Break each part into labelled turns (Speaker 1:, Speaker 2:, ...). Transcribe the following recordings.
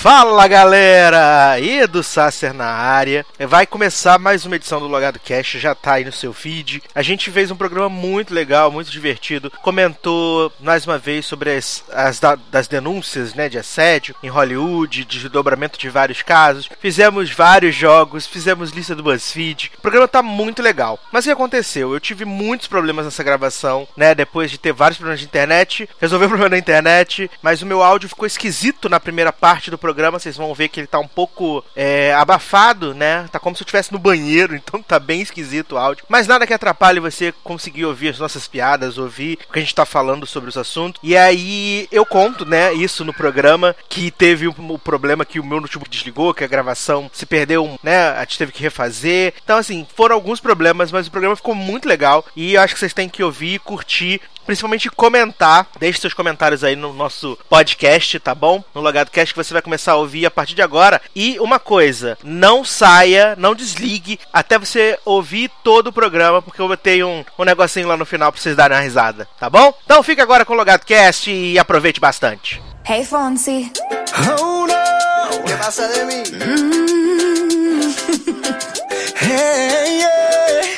Speaker 1: Fala galera! Edu Sasser na área. Vai começar mais uma edição do Logado Cast, já tá aí no seu feed. A gente fez um programa muito legal, muito divertido. Comentou mais uma vez sobre as, as da, das denúncias né, de assédio em Hollywood, de desdobramento de vários casos. Fizemos vários jogos, fizemos lista do BuzzFeed. O programa tá muito legal. Mas o que aconteceu? Eu tive muitos problemas nessa gravação, né? Depois de ter vários problemas de internet, resolvi o problema da internet, mas o meu áudio ficou esquisito na primeira parte do programa programa, vocês vão ver que ele tá um pouco é, abafado, né? Tá como se eu estivesse no banheiro, então tá bem esquisito o áudio. Mas nada que atrapalhe você conseguir ouvir as nossas piadas, ouvir o que a gente tá falando sobre os assuntos. E aí eu conto, né, isso no programa, que teve o um, um problema que o meu notebook desligou, que a gravação se perdeu, né? A gente teve que refazer. Então, assim, foram alguns problemas, mas o programa ficou muito legal. E eu acho que vocês têm que ouvir curtir principalmente comentar. Deixe seus comentários aí no nosso podcast, tá bom? No Logado Cast que você vai começar a ouvir a partir de agora. E uma coisa, não saia, não desligue até você ouvir todo o programa, porque eu botei um, um negocinho lá no final pra vocês darem uma risada, tá bom? Então fica agora com o Logado Cast e aproveite bastante.
Speaker 2: Hey Fonsi.
Speaker 3: Oh no.
Speaker 4: ¿Qué pasa de mí?
Speaker 3: Mm. hey, yeah.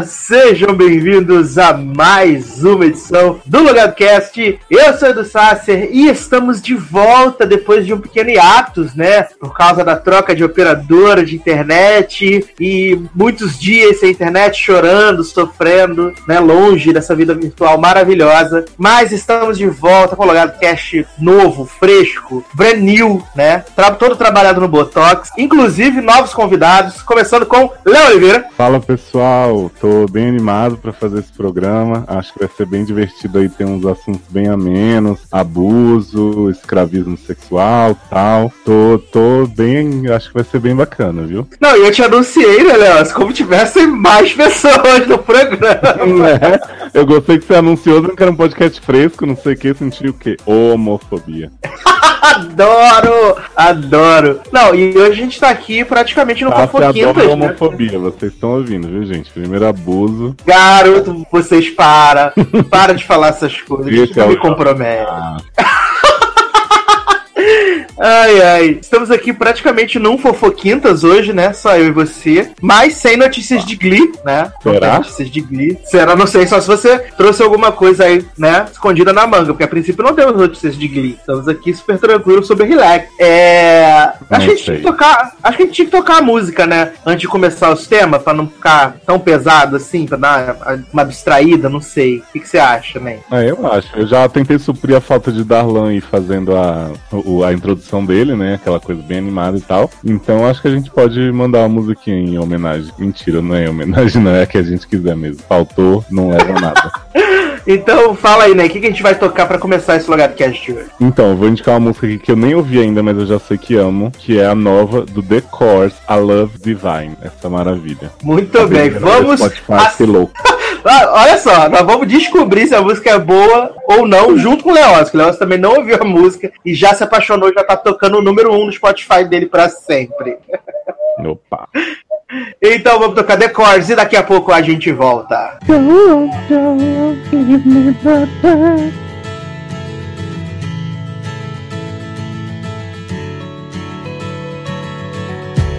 Speaker 1: galera! Sejam bem-vindos a mais uma edição do LogadoCast. Eu sou Edu Sasser e estamos de volta depois de um pequeno hiatus, né? Por causa da troca de operadora de internet e muitos dias sem internet, chorando, sofrendo, né? Longe dessa vida virtual maravilhosa. Mas estamos de volta com o LogadoCast novo, fresco, brand new, né? Todo trabalhado no Botox. Inclusive, novos convidados, começando com Léo Oliveira.
Speaker 5: Fala pessoal, tô bem animado para fazer esse programa. Acho que vai ser bem divertido aí, tem uns assuntos bem amenos, abuso, escravismo sexual, tal. Tô, tô bem, acho que vai ser bem bacana, viu?
Speaker 1: Não, e eu te anunciei, né, Léo? Como tivessem mais pessoas no programa.
Speaker 5: É, eu gostei que você anunciou que era um podcast fresco, não sei o que, senti o quê? Homofobia.
Speaker 1: adoro! Adoro! Não, e hoje a gente tá aqui praticamente no
Speaker 5: Ah, você adora
Speaker 1: Fofoquintas, né?
Speaker 5: homofobia, vocês estão ouvindo, viu, gente? Primeiro abuso.
Speaker 1: Garoto, vocês para. Para de falar essas coisas. Isso
Speaker 5: é
Speaker 1: me compromete.
Speaker 5: Ah,
Speaker 1: Ai, ai. Estamos aqui praticamente num Fofoquintas hoje, né? Só eu e você. Mas sem notícias de Glee, né?
Speaker 5: Será?
Speaker 1: notícias de Glee. Será? Não sei, só se você trouxe alguma coisa aí, né? Escondida na manga. Porque a princípio não temos notícias de Glee. Estamos aqui super tranquilos sobre relax. É. Acho
Speaker 5: Não
Speaker 1: que a gente
Speaker 5: sei.
Speaker 1: tinha que tocar. Acho que a gente tinha que tocar a música, né? Antes de começar os temas, pra não ficar tão pesado assim, pra dar uma, distraída, não sei. O que, que você acha, né?
Speaker 5: É, eu acho. Eu já tentei suprir a falta de Darlan e fazendo a, a introdução dele, né? Aquela coisa bem animada e tal. Então acho que a gente pode mandar uma musiquinha em homenagem. Mentira, não é em homenagem, não é a que a gente quiser mesmo. Faltou, não leva a nada.
Speaker 1: Então, fala aí, né? O que, que a gente vai tocar pra começar esse lugar cast hoje?
Speaker 5: Então, eu vou indicar uma música aqui que eu nem ouvi ainda, mas eu já sei que amo, que é a nova do The Course, A Love Divine. Essa maravilha.
Speaker 1: Muito bem, vamos.
Speaker 5: Spotify,
Speaker 1: ass-
Speaker 5: louco.
Speaker 1: Ah, olha só, nós vamos descobrir se a música é boa ou não, junto com o Leoz, que o Leoz também não ouviu a música e já se apaixonou, já tá tocando o número um no Spotify dele pra sempre.
Speaker 5: Opa.
Speaker 1: Então vamos tocar The Chords e daqui a pouco a gente volta.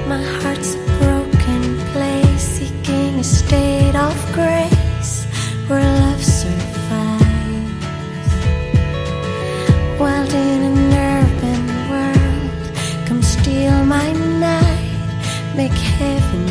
Speaker 6: My heart's a broken place, seeking a state of grace where love survives. In an urban world, come steal my night, make heaven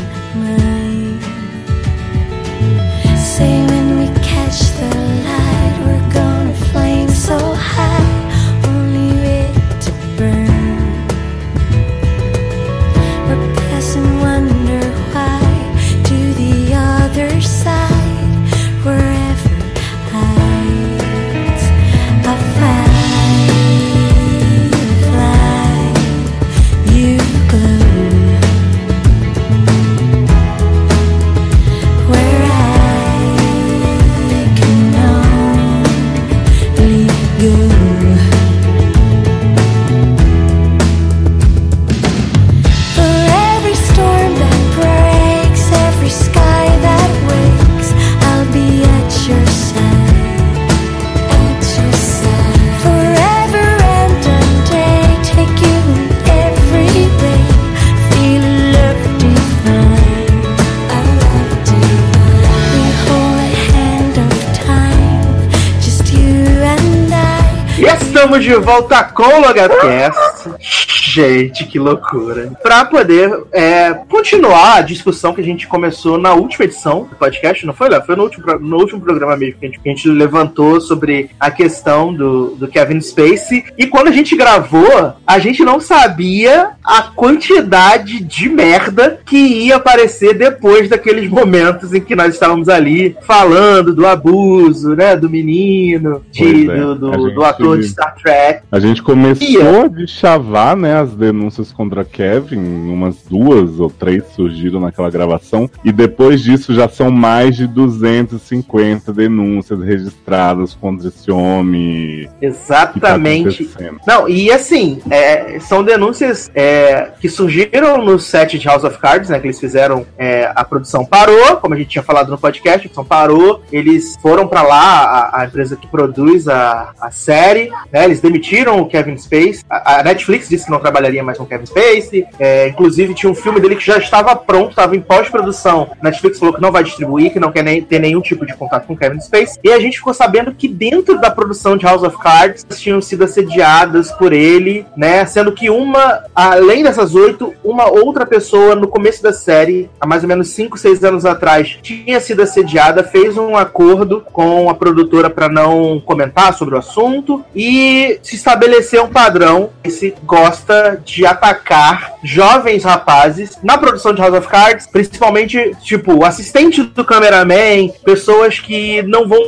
Speaker 1: volta com o Logatcast. Gente, que loucura. Pra poder é, continuar a discussão que a gente começou na última edição do podcast, não foi, Léo? Foi no último, no último programa mesmo que a gente, que a gente levantou sobre a questão do, do Kevin Spacey. E quando a gente gravou, a gente não sabia a quantidade de merda que ia aparecer depois daqueles momentos em que nós estávamos ali falando do abuso, né? Do menino, de,
Speaker 5: é,
Speaker 1: do, do, do ator de Star Trek.
Speaker 5: A gente começou a chavar, né, as denúncias contra Kevin, umas duas ou três surgiram naquela gravação, e depois disso já são mais de 250 denúncias registradas contra esse homem. tá
Speaker 1: Exatamente.
Speaker 5: acontecendo.
Speaker 1: Não, e assim, é, são denúncias é, que surgiram no set de House of Cards, né? Que eles fizeram, é, a produção parou, como a gente tinha falado no podcast, a produção parou, eles foram pra lá, a, a empresa que produz a, a série, né? Eles demitiram o Kevin Spacey, a, a Netflix disse que não trabalharia mais com Kevin Spacey, é, inclusive tinha um filme dele que já estava pronto, estava em pós-produção. Netflix falou que não vai distribuir, que não quer nem, ter nenhum tipo de contato com Kevin Spacey, e a gente ficou sabendo que dentro da produção de House of Cards tinham sido assediadas por ele, né? Sendo que uma, além dessas oito, uma outra pessoa no começo da série, há mais ou menos 5, 6 anos atrás, tinha sido assediada, fez um acordo com a produtora para não comentar sobre o assunto e se estabeleceu um padrão que se gosta de atacar jovens rapazes na produção de House of Cards, principalmente, tipo, o assistente do cameraman, pessoas que não vão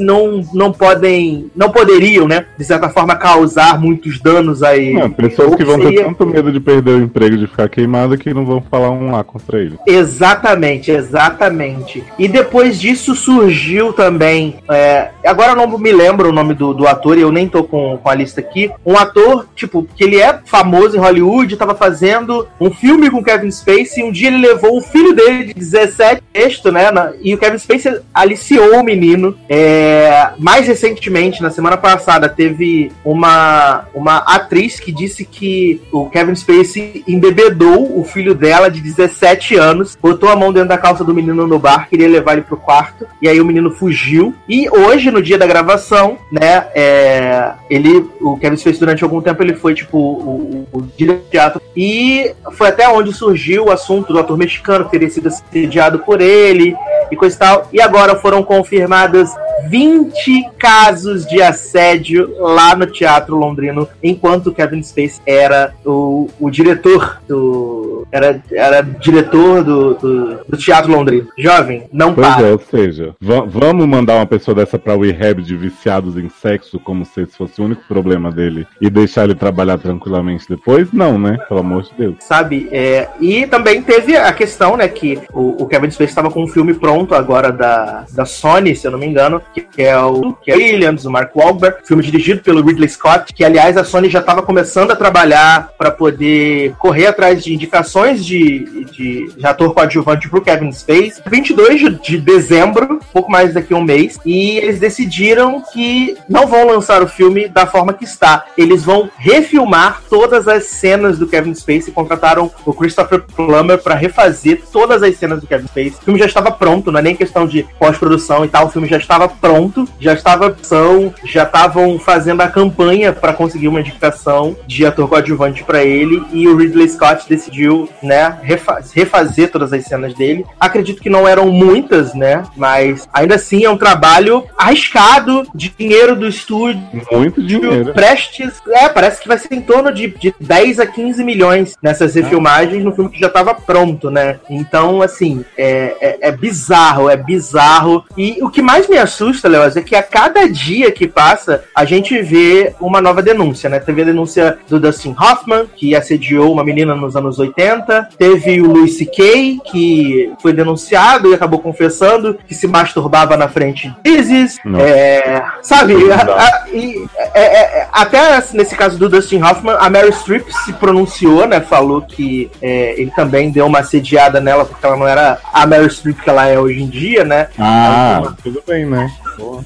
Speaker 1: não, não podem, não poderiam, né, de certa forma causar muitos danos aí.
Speaker 5: Não, pessoas que vão ter
Speaker 1: Seria-
Speaker 5: tanto medo de perder o emprego de ficar queimado que não vão falar um lá contra ele.
Speaker 1: Exatamente, exatamente. E depois disso surgiu também. é, agora eu não me lembro o nome do, do ator, e eu nem tô com, com a lista aqui. Um ator, tipo, que ele é famoso em Hollywood, tava fazendo um filme com Kevin Spacey. E um dia ele levou o filho dele de 17 texto, né? na- e o Kevin Spacey aliciou o menino. É, mais recentemente, na semana passada, teve uma, uma atriz que disse que o Kevin Spacey embebedou o filho dela de 17 anos, botou a mão dentro da calça do menino no bar, queria levar ele pro quarto, e aí o menino fugiu. E hoje, no dia da gravação, né, é, ele, o Kevin Spacey durante algum tempo ele foi tipo o, o, diretor teatro e foi até onde surgiu o assunto do ator mexicano que teria sido assediado por ele e coisa e tal. E agora foram confirmadas 20 casos de assédio lá no Teatro Londrino, enquanto Kevin Spacey era o, o diretor do. Era, era diretor do, do, do Teatro Londrino. Jovem, não
Speaker 5: Pois
Speaker 1: para.
Speaker 5: é, ou seja, va- vamos mandar uma pessoa dessa pra rehab de viciados em sexo, como se esse fosse o único problema dele, e deixar ele trabalhar tranquilamente depois? Não, né? Pelo amor de Deus.
Speaker 1: Sabe? É, e também teve a questão, né, que o, o Kevin Spacey estava com um filme pronto agora da, da Sony, se eu não me engano, que, é o que é Williams, o Mark Wahlberg, filme dirigido pelo Ridley Scott, que aliás a Sony já estava começando a trabalhar para poder correr atrás de indicações de, de, de ator coadjuvante pro Kevin Spacey. 22 de, de dezembro, pouco mais daqui a um mês, e eles decidiram que não vão lançar o filme da forma que está. Eles vão refilmar todas as cenas do Kevin Spacey, contrataram o Christopher Plummer para refazer todas as cenas do Kevin Spacey. O filme já estava pronto, não é nem questão de pós-produção e tal, o filme já estava pronto, já estava opção, já estavam fazendo a campanha para conseguir uma indicação de ator coadjuvante para ele e o Ridley Scott decidiu, né, refa- refazer todas as cenas dele. Acredito que não eram muitas, né, mas ainda assim é um trabalho arriscado, dinheiro do estúdio,
Speaker 5: Muito dinheiro.
Speaker 1: prestes. É, parece que vai ser em torno de, de 10 a 15 milhões nessas refilmagens no filme que já estava pronto, né? Então, assim, é, é, é bizarro, é bizarro. E o que mais me assusta, Léo, é que a cada dia que passa, a gente vê uma nova denúncia, né? Teve a denúncia do Dustin Hoffman, que assediou uma menina nos anos 80. Teve o Louis C.K., que foi denunciado e acabou confessando que se masturbava na frente de Isis. É, sabe? A- a- e, é, é, é, até nesse caso do Dustin Hoffman, a Mary Streep se pronunciou, né? Falou que é, ele também deu uma assediada nela, porque ela não era a Mary Streep que ela é hoje em dia, né?
Speaker 5: Ah, tudo bem, né?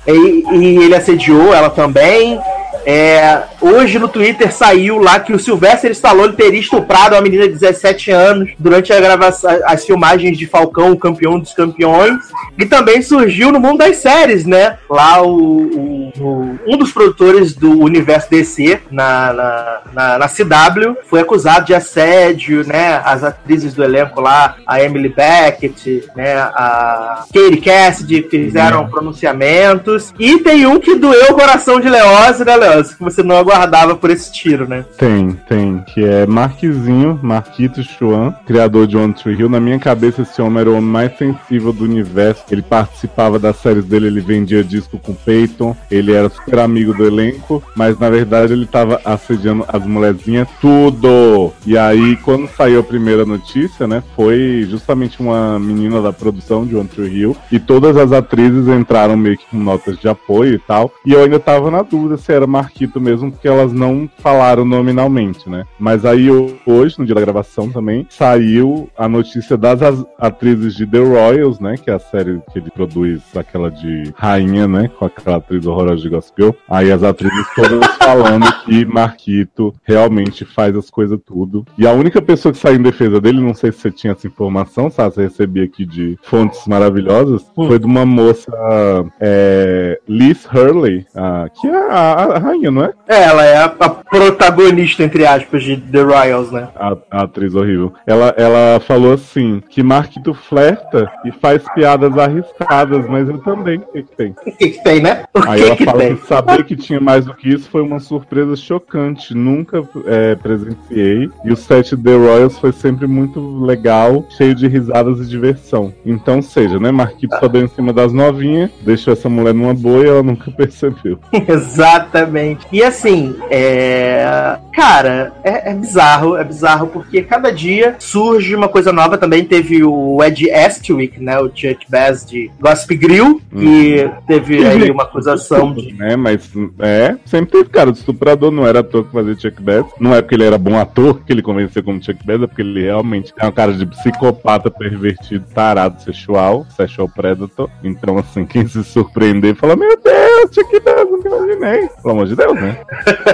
Speaker 1: E, e ele assediou ela também. É, hoje no Twitter saiu lá que o Sylvester Stallone teria estuprado uma menina de 17 anos durante a gravação, as filmagens de Falcão, o campeão dos campeões. E também surgiu no mundo das séries, né? Lá o, o um dos produtores do universo DC na, na, na, na CW foi acusado de assédio, né? As atrizes do elenco lá, a Emily Beckett, né? A Katie Cassidy fizeram pronunciamentos. E tem um que doeu o coração de Leose, né, Leose? Que você não aguardava por esse tiro, né?
Speaker 5: Tem, tem, que é Marquezinho, Marquito Chuan, criador de One Tree Hill. Na minha cabeça, esse homem era o homem mais sensível do universo. Ele participava das séries dele, ele vendia disco com Peyton, ele era super amigo do elenco, mas na verdade ele tava assediando as molezinhas tudo. E aí, quando saiu a primeira notícia, né, foi justamente uma menina da produção de One Tree Hill, e todas as atrizes entraram meio que com notas de apoio e tal. E eu ainda tava na dúvida se era Marquito mesmo, porque elas não falaram nominalmente, né? Mas aí hoje, no dia da gravação também, saiu a notícia das as- atrizes de The Royals, né? Que é a série que ele produz, aquela de rainha, né? Com aquela atriz horrorosa de Gossip Girl. Aí as atrizes todas falando que Marquito realmente faz as coisas tudo. E a única pessoa que saiu em defesa dele, não sei se você tinha essa informação, sabe? Você recebia aqui de fontes maravilhosas, foi de uma moça, é, Liz Hurley, a- que é a, a rainha, não é?
Speaker 1: É, ela é a, a protagonista, entre aspas, de The Royals, né?
Speaker 5: a, a atriz horrível. Ela, ela falou assim: que Marquito flerta e faz piadas arriscadas, mas eu também. O que, que tem?
Speaker 1: O que, que tem, né? O
Speaker 5: Aí
Speaker 1: que,
Speaker 5: ela
Speaker 1: que
Speaker 5: fala
Speaker 1: tem?
Speaker 5: que saber que tinha mais do que isso foi uma surpresa chocante. Nunca é, presenciei. E o set The Royals foi sempre muito legal, cheio de risadas e diversão. Então, seja, né? Marquito só deu em cima das novinhas, deixou essa mulher numa boa e ela nunca percebeu.
Speaker 1: Exatamente. E assim, é. Cara, é, é bizarro, é bizarro, porque cada dia surge uma coisa nova. Também teve o Ed Estwick, né? O Chuck Bass de Gossip Grill, que teve aí uma acusação
Speaker 5: né? Mas é, sempre teve cara de estuprador, não era ator que fazia Chuck Bass. Não é porque ele era bom ator que ele convenceu como Chuck Bass, é porque ele realmente tem uma cara de psicopata pervertido, tarado, sexual, sexual predator. Então, assim, quem se surpreender fala: Meu Deus, Chuck Bass, nunca imaginei. Pelo amor de Deus, né?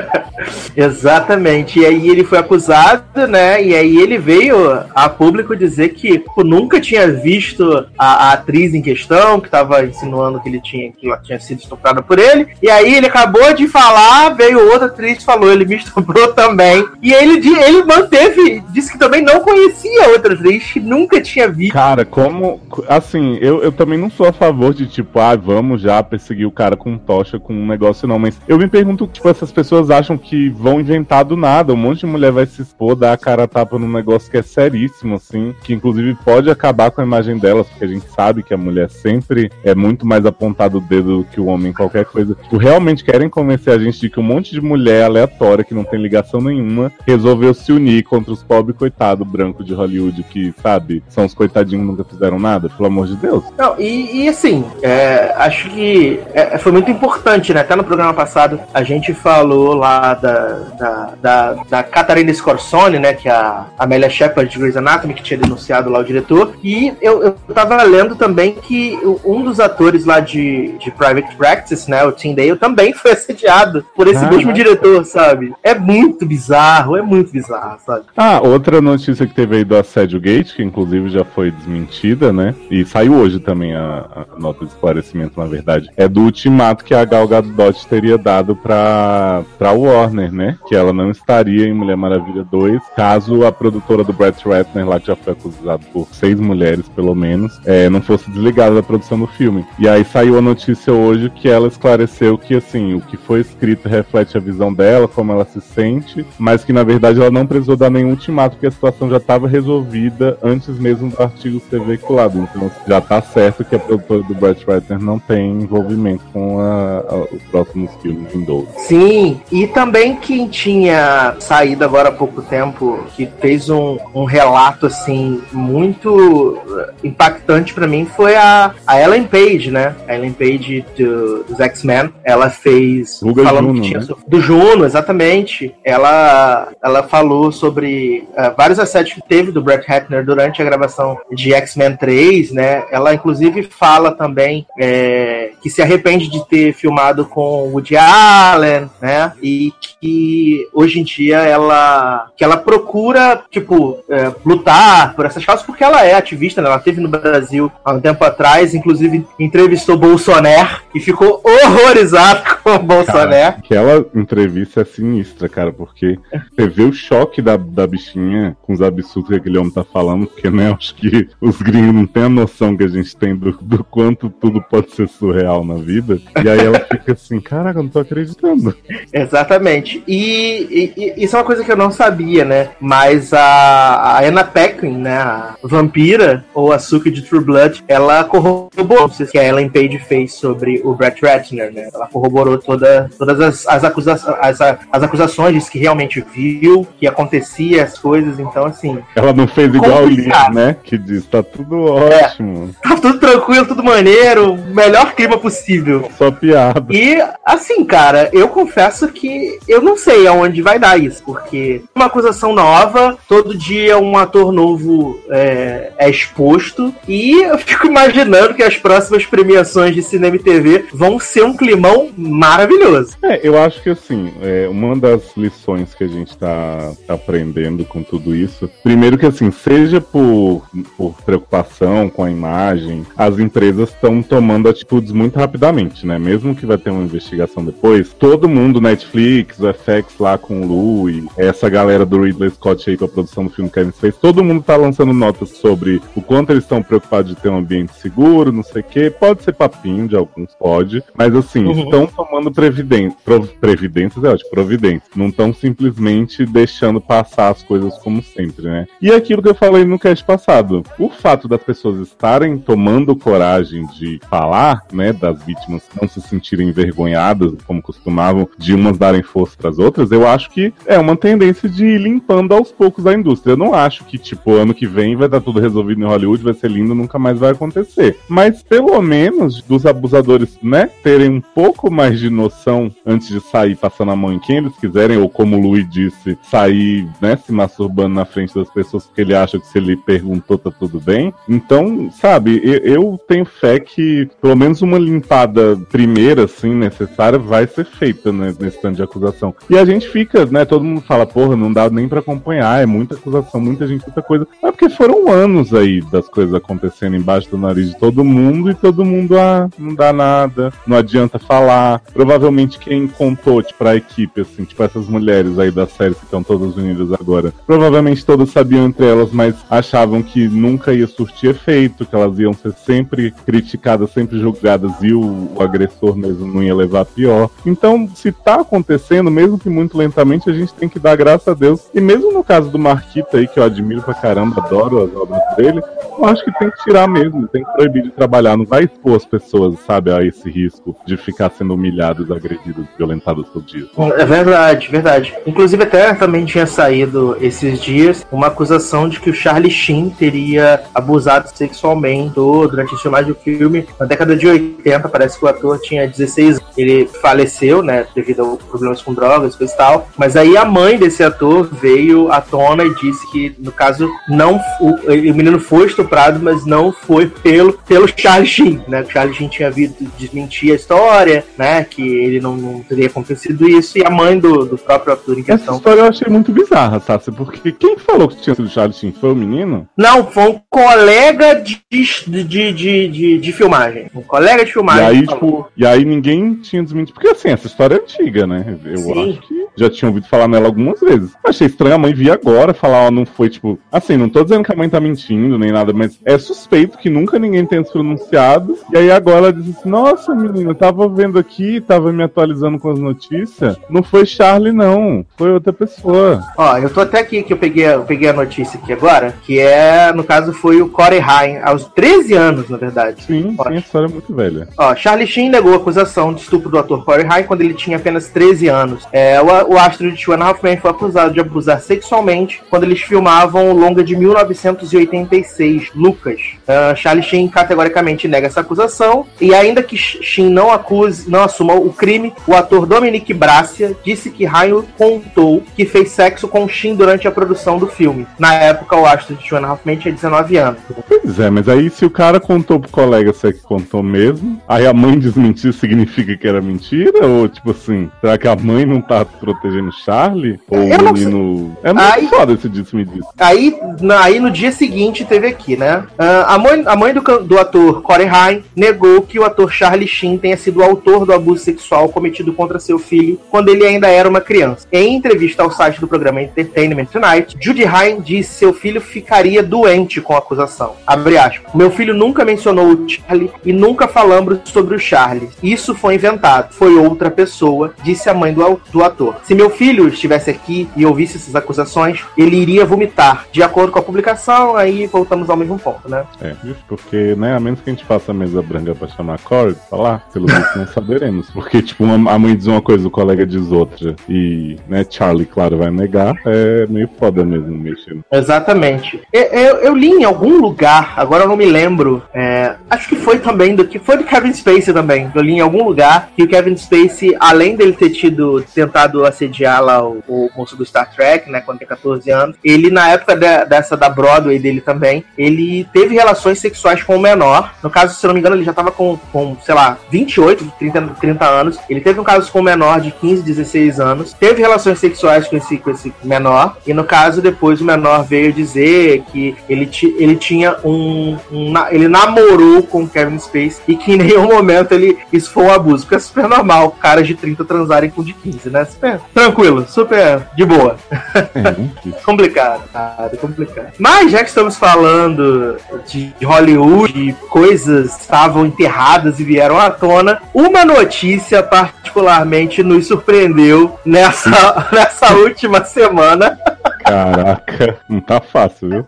Speaker 1: Exatamente. E aí ele foi acusado, né? E aí ele veio a público dizer que pô, nunca tinha visto a, a atriz em questão, que estava insinuando que ele tinha que ela tinha sido estuprada por ele. E aí ele acabou de falar, veio outra atriz falou, ele me estuprou também. E ele ele manteve, disse que também não conhecia outra atriz, que nunca tinha visto.
Speaker 5: Cara, como. Assim, eu, eu também não sou a favor de, tipo, ah, vamos já perseguir o cara com tocha, com um negócio, não. Mas eu me pergunto, tipo, essas pessoas acham que vão inventar do nada. Um monte de mulher vai se expor, dar a cara a tapa num negócio que é seríssimo, assim. Que inclusive pode acabar com a imagem delas, porque a gente sabe que a mulher sempre é muito mais apontada o dedo do que o homem em qualquer coisa. Tipo, realmente querem convencer a gente de que um monte de mulher aleatória, que não tem ligação nenhuma, resolveu se unir contra os pobres coitados brancos de Hollywood, que, sabe, são os coitadinhos que nunca fizeram nada, pelo amor de Deus.
Speaker 1: Não, e, e assim, é, acho que é, foi muito importante, né? Até no programa passado a gente falou lá da, da, da, da Catarina Scorsone, né? Que é a Amélia Shepard de Grey's Anatomy, que tinha denunciado lá o diretor. E eu, eu tava lendo também que um dos atores lá de, de Private Practice, né? O Tim Dale, também foi assediado por esse
Speaker 5: Caraca.
Speaker 1: mesmo diretor, sabe? É muito bizarro, é muito bizarro, sabe?
Speaker 5: Ah, outra notícia que teve aí do Assédio Gate, que inclusive já foi desmentida, né? E saiu hoje também a, a nota de esclarecimento, na verdade. É do ultimato que a Gal Gadot teria dado pra, pra Warner, né? Que ela não estaria em Mulher Maravilha 2, caso a produtora do Brett Ratner, lá que já foi acusado por seis mulheres, pelo menos, é, não fosse desligada da produção do filme. E aí saiu a notícia hoje que ela esclareceu que, assim, o que foi escrito reflete a visão dela, como ela se sente, mas que na verdade ela não precisou dar nenhum ultimato, porque a situação já estava resolvida antes mesmo do artigo ser veiculado. Então já tá certo que a produtora do Brett Ratner não tem envolvimento com a- a- os próximos filmes vindouros.
Speaker 1: Sim, e também quem tinha saído agora há pouco tempo, que fez um, um relato assim muito eh, impactante pra mim, foi a, a Ellen Page, né? A Ellen Page do- dos X-Men. Ela fez.
Speaker 5: Guga
Speaker 1: falando
Speaker 5: Juno,
Speaker 1: que tinha
Speaker 5: né?
Speaker 1: Do Juno, exatamente. Ela, ela falou sobre eh, vários assédios que teve do Brett Ratner durante a gravação de X-Men 3, né? Ela inclusive fala também eh, que se arrepende de ter filmado com Woody Allen, né? E que hoje em dia ela que ela procura tipo eh, lutar por essas causas porque ela é ativista, né? Ela teve no Brasil há um tempo atrás, inclusive entrevistou Bolsonaro e ficou horrorizado com o Bolsonaro.
Speaker 5: Aquela entrevista é sinistra, cara, porque você vê o choque da, da bichinha com os absurdos que aquele homem tá falando, porque, né, acho que os gringos não têm a noção que a gente tem do, do quanto tudo pode ser surreal na vida. E aí ela fica assim, caraca, eu não tô acreditando.
Speaker 1: Exatamente. E, e- e isso é uma coisa que eu não sabia, né? Mas a, a Anna Paquin, né? A vampira, ou a Suki de True Blood, ela corroborou o que a Ellen Page fez sobre o Brett Ratner, né? Ela corroborou toda, todas as, as, acusa as, as acusações, disse que realmente viu, que acontecia as coisas, então assim,
Speaker 5: Ela não fez igual o
Speaker 1: Complicado.
Speaker 5: né? Que diz, tá tudo ótimo.
Speaker 1: tá tudo tranquilo, tudo maneiro, melhor clima possível.
Speaker 5: Só piada.
Speaker 1: E assim, cara, eu confesso que eu não sei aonde vai dar isso, porque uma acusação nova, todo dia um ator novo é, é exposto, e eu fico imaginando que as próximas premiações de cinema e TV vão ser um climão maravilhoso.
Speaker 5: É, eu acho que assim, é, uma das lições que a gente tá, tá aprendendo com tudo isso, primeiro que assim, seja por, por preocupação com a imagem, as empresas estão tomando atitudes muito rapidamente, né? Mesmo que vai ter uma investigação depois, todo mundo, Netflix, o FX lá com o Lu e essa galera do Ridley Scott aí com a produção do filme Kevin fez, todo mundo tá lançando notas sobre o quanto eles estão preocupados de ter um ambiente seguro, não sei o quê. Pode ser papinho de alguns, pode, mas assim,
Speaker 1: Uhum.
Speaker 5: estão tomando previdência, previdências, é ótimo, providências. Não estão simplesmente deixando passar as coisas como sempre, né? E aquilo que eu falei no cast passado, o fato das pessoas estarem tomando coragem de falar, né, das vítimas não se sentirem envergonhadas, como costumavam, de umas darem força para as outras, eu acho que é uma tendência de ir limpando aos poucos a indústria. Eu não acho que, tipo, ano que vem vai estar tudo resolvido em Hollywood, vai ser lindo, nunca mais vai acontecer. Mas pelo menos dos abusadores, né, terem um pouco mais de noção antes de sair passando a mão em quem eles quiserem, ou como o Louis disse, sair, né, se masturbando na frente das pessoas porque ele acha que se ele perguntou tá tudo bem. Então, sabe, eu, eu tenho fé que pelo menos uma limpada primeira, assim, necessária, vai ser feita né, nesse tanto de acusação. E a gente fica, né, todo mundo fala, porra, não dá nem pra acompanhar, é muita acusação, muita gente, muita coisa. Mas porque foram anos aí das coisas acontecendo embaixo do nariz de todo mundo e todo mundo, ah, não dá nada, não adianta falar. Provavelmente quem contou, tipo, pra equipe, assim, tipo, essas mulheres aí da série que estão todas unidas agora, provavelmente todas sabiam entre elas, mas achavam que nunca ia surtir efeito, que elas iam ser sempre criticadas, sempre julgadas e o, o agressor mesmo não ia levar pior. Então, se tá acontecendo, mesmo que muito lentamente, a gente tem que dar graças a Deus. E mesmo no caso do Marquita aí, que eu admiro pra caramba, adoro as obras dele, eu acho que tem que tirar mesmo, tem que proibir de trabalhar, não vai expor as pessoas, sabe, a esse risco de ficar sendo humilhadas, agredidas, violentadas todo dia.
Speaker 1: É verdade, verdade. Inclusive até também tinha saído esses dias uma acusação de que o Charlie Sheen teria abusado sexualmente durante a filmagem do filme. Na década de 80, parece que o ator tinha 16 anos. Ele faleceu, né, devido a problemas com drogas, coisa e tal. Mas aí a mãe desse ator veio à tona e disse que, no caso, não o, o menino foi estuprado, mas não foi pelo, pelo Charlie Sheen, né? O Charlie Sheen tinha vindo desmentir a história, né? Que ele não, não teria acontecido isso. E a mãe do, do próprio ator em
Speaker 5: Essa
Speaker 1: questão
Speaker 5: história eu achei muito bizarra, Tassi, porque quem falou que tinha sido Charlie Sheen foi o menino?
Speaker 1: Não, foi um colega de, de, de, de, de- de filmagem. Um colega de
Speaker 5: E aí, tipo, e aí ninguém tinha desmentido. Porque assim, essa história é antiga, né? Eu
Speaker 1: Sim.
Speaker 5: acho que já tinha ouvido falar nela algumas vezes. Achei estranho a mãe vir agora falar, ó, não foi, tipo. Assim, não tô dizendo que a mãe tá mentindo nem nada, mas é suspeito que nunca ninguém tenha se pronunciado. E aí agora ela diz assim: Nossa, menina, eu tava vendo aqui, tava me atualizando com as notícias. Não foi Charlie, não. Foi outra pessoa.
Speaker 1: Ó, eu tô até aqui que eu peguei, eu peguei a notícia aqui agora, que é, no caso, foi o Corey Haim, aos 13 anos, na verdade.
Speaker 5: Sim,
Speaker 1: Ótimo.
Speaker 5: sim, a história é muito velha.
Speaker 1: Ó, Charlie Sheen negou a acusação de estupro do ator Corey Haim quando ele tinha apenas 13 anos. É, o, o astro de Two and a Half Men foi acusado de abusar sexualmente quando eles filmavam o longa de 1986, Lucas. Ah, Charlie Sheen categoricamente nega essa acusação e ainda que Sheen não acuse, não assuma o crime, o ator Dominic Bracia disse que Haim contou que fez sexo com Sheen durante a produção do filme. Na época, o astro de Two and a Half Men tinha 19 anos.
Speaker 5: Pois é, mas aí se o cara contou pro colega se é que contou mesmo, aí a mãe desmentiu significa que era mentira? Ou tipo assim, será que a mãe não tá protegendo Charlie? Ou
Speaker 1: Eu
Speaker 5: o
Speaker 1: não
Speaker 5: menino. É muito
Speaker 1: Ai.
Speaker 5: foda esse disso me disse.
Speaker 1: Aí, na- aí no dia seguinte teve aqui, né? Ah, a mãe, a mãe do, do ator Corey Haim negou que o ator Charlie Sheen tenha sido o autor do abuso sexual cometido contra seu filho quando ele ainda era uma criança. Em entrevista ao site do programa Entertainment Tonight, Judy Haim disse que seu filho ficaria doente com a acusação. Abre aspas. Meu filho nunca mencionou o Charlie e nunca falamos sobre o Charlie. Isso foi inventado. Foi outra pessoa, disse a mãe do, do ator. Se meu filho estivesse aqui e ouvisse essas acusações, ele iria vomitar. De acordo com a publicação, aí voltamos ao mesmo ponto, né?
Speaker 5: É, justo porque, né, a menos que a gente faça a mesa branca pra chamar Corey, pra falar, pelo visto não saberemos. Porque, tipo, uma- a mãe diz uma coisa, o colega diz outra. E, né, Charlie, claro, vai negar. É meio foda mesmo mexendo.
Speaker 1: Exatamente. Eu, eu- eu li em algum lugar, agora eu não me lembro. é, acho que foi também do que foi do Kevin Spacey também. Eu li em algum lugar que o Kevin Spacey, além dele ter tido tentado assediar lá o, o moço do Star Trek, né, quando tem 14 anos, ele na época de- dessa da Broadway dele também, ele teve relações sexuais com o menor. No caso, se não me engano, ele já tava com, com sei lá, 28, 30, 30 anos. Ele teve um caso com um menor de 15, 16 anos. Teve relações sexuais com esse, com esse menor. E no caso, depois o menor veio dizer que ele, ele tinha um, um Ele namorou com o Kevin Space e que em nenhum momento ele, isso foi um abuso. Porque é super normal caras de 30 transarem com de 15, né? Super tranquilo, super de boa.
Speaker 5: É?
Speaker 1: Complicado, cara, complicado. Mas já que estamos falando de Hollywood, de coisas que estavam enterradas e vieram à tona, uma notícia particularmente nos surpreendeu nessa, nessa última semana,
Speaker 5: Caraca, não tá fácil, viu?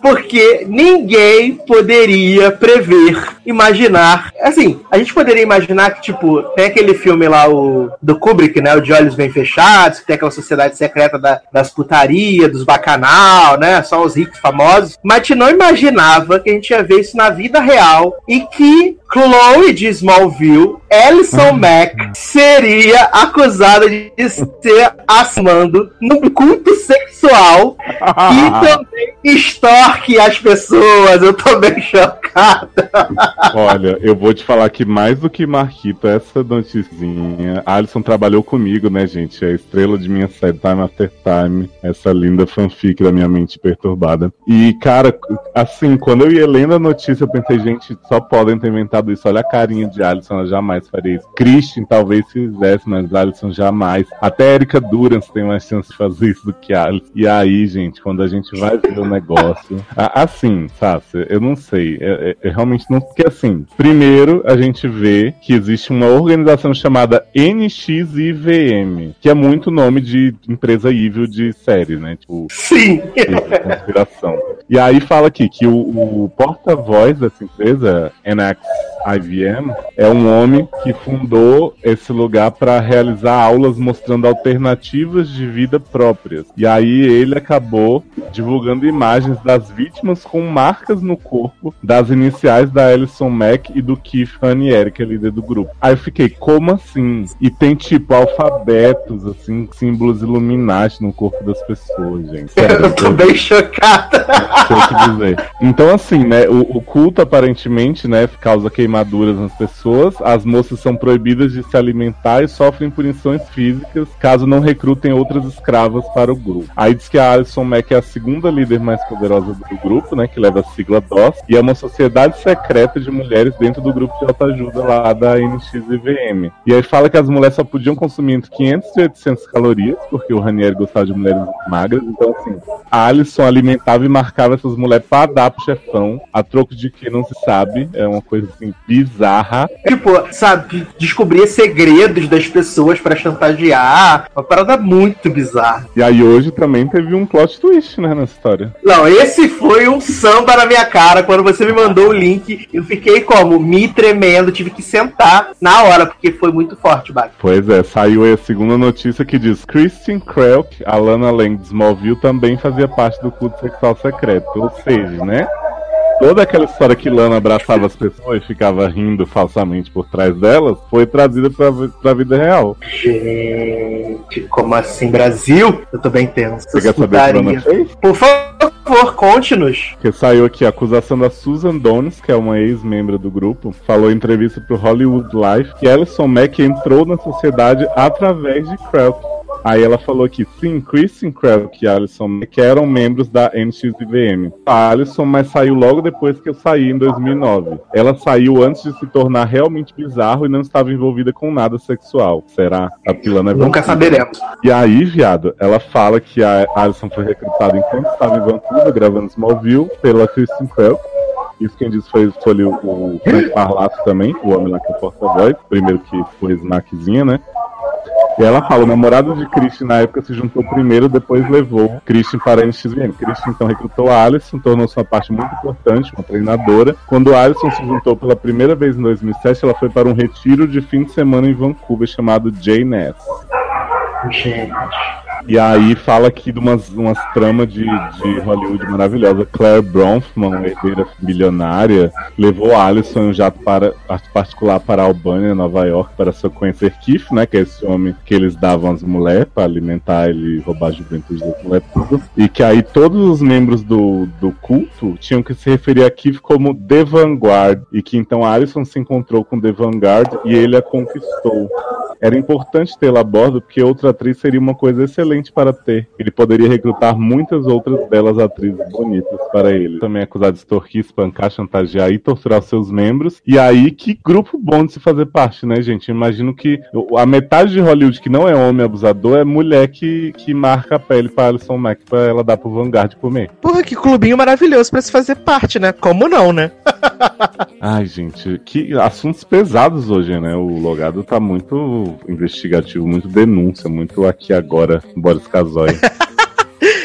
Speaker 1: porque ninguém poderia prever, imaginar. Assim, a gente poderia imaginar que, tipo, tem aquele filme lá, o do Kubrick, né? O De Olhos Bem Fechados, que tem aquela sociedade secreta da- das putarias, dos bacanal, né? Só os ricos famosos. Mas a gente não imaginava que a gente ia ver isso na vida real e que Chloe de Smallville, Alison Mack, seria acusada de ser asmando num culto sexual e também extorque as pessoas. Eu tô bem chocada.
Speaker 5: Olha, eu vou te falar que mais do que Marquita, essa noticinha, Alison trabalhou comigo, né, gente? É a estrela de minha série Time After Time, essa linda fanfic da minha mente perturbada. E, cara, assim, quando eu ia lendo a notícia, eu pensei, gente, só podem ter inventado isso. Olha a carinha de Alison, ela jamais faria isso. Christian talvez fizesse, mas Alison jamais. Até Erika Durance tem mais chance de fazer isso do que Alison. E aí, gente, quando a gente vai ver o negócio. Assim, Sácia, eu não sei. É, é- é realmente não. Porque assim, primeiro a gente vê que existe uma organização chamada NXIVM, que é muito nome de empresa evil de série, né? Tipo,
Speaker 1: Sim.
Speaker 5: conspiração. E aí fala aqui que o, o porta-voz dessa empresa, NXIVM, é um homem que fundou esse lugar para realizar aulas mostrando alternativas de vida próprias. E aí ele acabou divulgando imagens das vítimas com marcas no corpo das iniciais da Alison Mack e do Keith Raniere, que é líder do grupo. Aí eu fiquei, como assim? E tem tipo alfabetos, assim, símbolos Illuminati no corpo das pessoas, gente. Sério,
Speaker 1: Eu tô bem chocada.
Speaker 5: Que dizer. Então, assim, né? O, o culto aparentemente, né, causa queimaduras nas pessoas. As moças são proibidas de se alimentar e sofrem punições físicas caso não recrutem outras escravas para o grupo. Aí diz que a Alison Mack é a segunda líder mais poderosa do grupo, né? Que leva a sigla DOS, e é uma sociedade secreta de mulheres dentro do grupo de autoajuda lá da NXIVM. E aí fala que as mulheres só podiam consumir entre 500 e 800 calorias, porque o Ranieri gostava de mulheres magras. Então, assim, a Alison alimentava e marcava essas mulheres pra dar pro chefão, a troco de que não se sabe. É uma coisa assim bizarra.
Speaker 1: Tipo, sabe, descobrir segredos das pessoas pra chantagear. Uma parada muito bizarra.
Speaker 5: E aí hoje também teve um plot twist, né, nessa história.
Speaker 1: Não, esse foi um samba na minha cara. Quando você me mandou o link, eu fiquei como? Me tremendo, tive que sentar na hora, porque foi muito forte, Bag.
Speaker 5: Pois é, saiu aí a segunda notícia que diz Christian Krelk, a Lana Lang de Smallville, também fazia parte do culto sexual secreto. Ou seja, né? Toda aquela história que Lana abraçava as pessoas e ficava rindo falsamente por trás delas foi trazida pra, pra vida real.
Speaker 1: Gente, como assim, Brasil? Eu tô bem tenso.
Speaker 5: Você quer saber o que Lana fez?
Speaker 1: Por favor, conte-nos.
Speaker 5: Porque saiu aqui a acusação da Susan Dones, que é uma ex-membro do grupo, falou em entrevista pro Hollywood Life que Alison Mack entrou na sociedade através de Krelk. Aí ela falou que sim, Kristen Krelk e Alison Mack eram membros da NXIVM. A Alison, mas saiu logo depois que eu saí em 2009. Ela saiu antes de se tornar realmente bizarro e não estava envolvida com nada sexual. Será? A Pilana é
Speaker 7: Nunca saberemos.
Speaker 5: E aí, viado, ela fala que a Alison foi recrutada enquanto estava em Vancouver gravando Smallville pela Kristen Krelk. Isso quem disse foi, foi o, o Frank Parlato também, o homem lá que é o porta-voz, primeiro que foi Snackzinha, né? E ela fala, o namorado de Christian na época se juntou primeiro, depois levou Christian para a NXVM. Christian então recrutou a Alison, tornou-se uma parte muito importante, uma treinadora. Quando a Alison se juntou pela primeira vez em 2007, ela foi para um retiro de fim de semana em Vancouver chamado J-Ness.
Speaker 7: Gente.
Speaker 5: E aí fala aqui de umas, umas tramas de, de Hollywood maravilhosa. Claire Bronfman, herdeira bilionária, levou Alison em um jato para, particular para a Albânia, Nova York, para só conhecer Keith, né? Que é esse homem que eles davam às mulheres para alimentar ele roubar a juventude das mulheres tudo. E que aí todos os membros do, do culto tinham que se referir a Keith como The Vanguard. E que então Alison se encontrou com The Vanguard e ele a conquistou. Era importante tê-la a bordo porque outra atriz seria uma coisa excelente para ter. Ele poderia recrutar muitas outras belas atrizes bonitas para ele. Também é acusado de extorquir, espancar, chantagear e torturar seus membros. E aí, que grupo bom de se fazer parte, né, gente? Imagino que a metade de Hollywood que não é homem abusador é mulher que, que marca a pele para Alison Mack para ela dar pro Vanguard comer.
Speaker 1: Porra, que clubinho maravilhoso pra se fazer parte, né? Como não, né?
Speaker 5: Ai, gente, que assuntos pesados hoje, né? O logado tá muito investigativo, muito denúncia, muito aqui agora, Boris Casoy.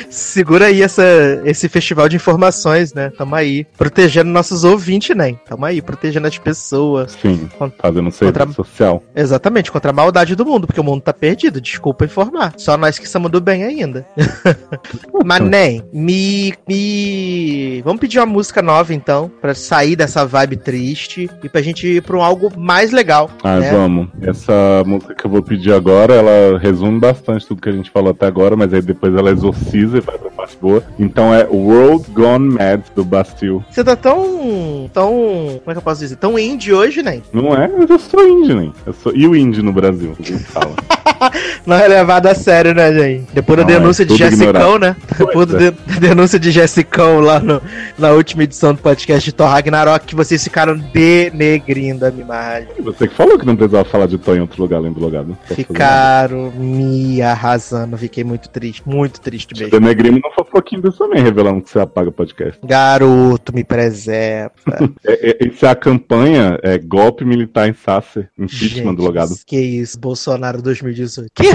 Speaker 1: Segura aí essa, esse festival de informações, né? Tamo aí. Protegendo nossos ouvintes, né? Tamo aí, protegendo as pessoas.
Speaker 5: Sim,
Speaker 1: Con-
Speaker 5: fazendo serviço
Speaker 1: Contra-
Speaker 5: social.
Speaker 1: Exatamente, contra a maldade do mundo, porque o mundo tá perdido. Desculpa informar. Só nós que somos do bem ainda. Mas nem, me, me. Vamos pedir uma música nova então, pra sair dessa vibe triste e pra gente ir pra um algo mais legal.
Speaker 5: Ah,
Speaker 1: né?
Speaker 5: vamos. Essa música que eu vou pedir agora, ela resume bastante tudo que a gente falou até agora, mas aí depois ela exorciza e vai pra parte boa. Então é World Gone Mad do Bastille.
Speaker 1: Você tá tão. tão. Como é que eu posso dizer? Tão indie hoje, né?
Speaker 5: Não é? Eu sou indie, né? Eu sou... E o indie no Brasil? Fala.
Speaker 1: Não é levado a sério, né, gente? Depois da
Speaker 5: é
Speaker 1: denúncia de
Speaker 5: tudo
Speaker 1: Jessicão,
Speaker 5: ignorado.
Speaker 1: né? Depois
Speaker 5: Pois
Speaker 1: da de- denúncia de Jessicão lá no- na última edição do podcast de Thor Ragnarok, que vocês ficaram denegrindo a minha imagem.
Speaker 5: Você que falou que não precisava falar de Thor em outro lugar além do logado.
Speaker 1: Ficaram me arrasando. Fiquei muito triste, muito triste mesmo.
Speaker 5: Denegrimos no fofoquinho disso também, revelando que você apaga o podcast.
Speaker 1: Garoto, me preserva.
Speaker 5: É, é, essa é a campanha, é golpe militar em Sasser, impeachment do logado.
Speaker 1: que isso, Bolsonaro 2018. Que?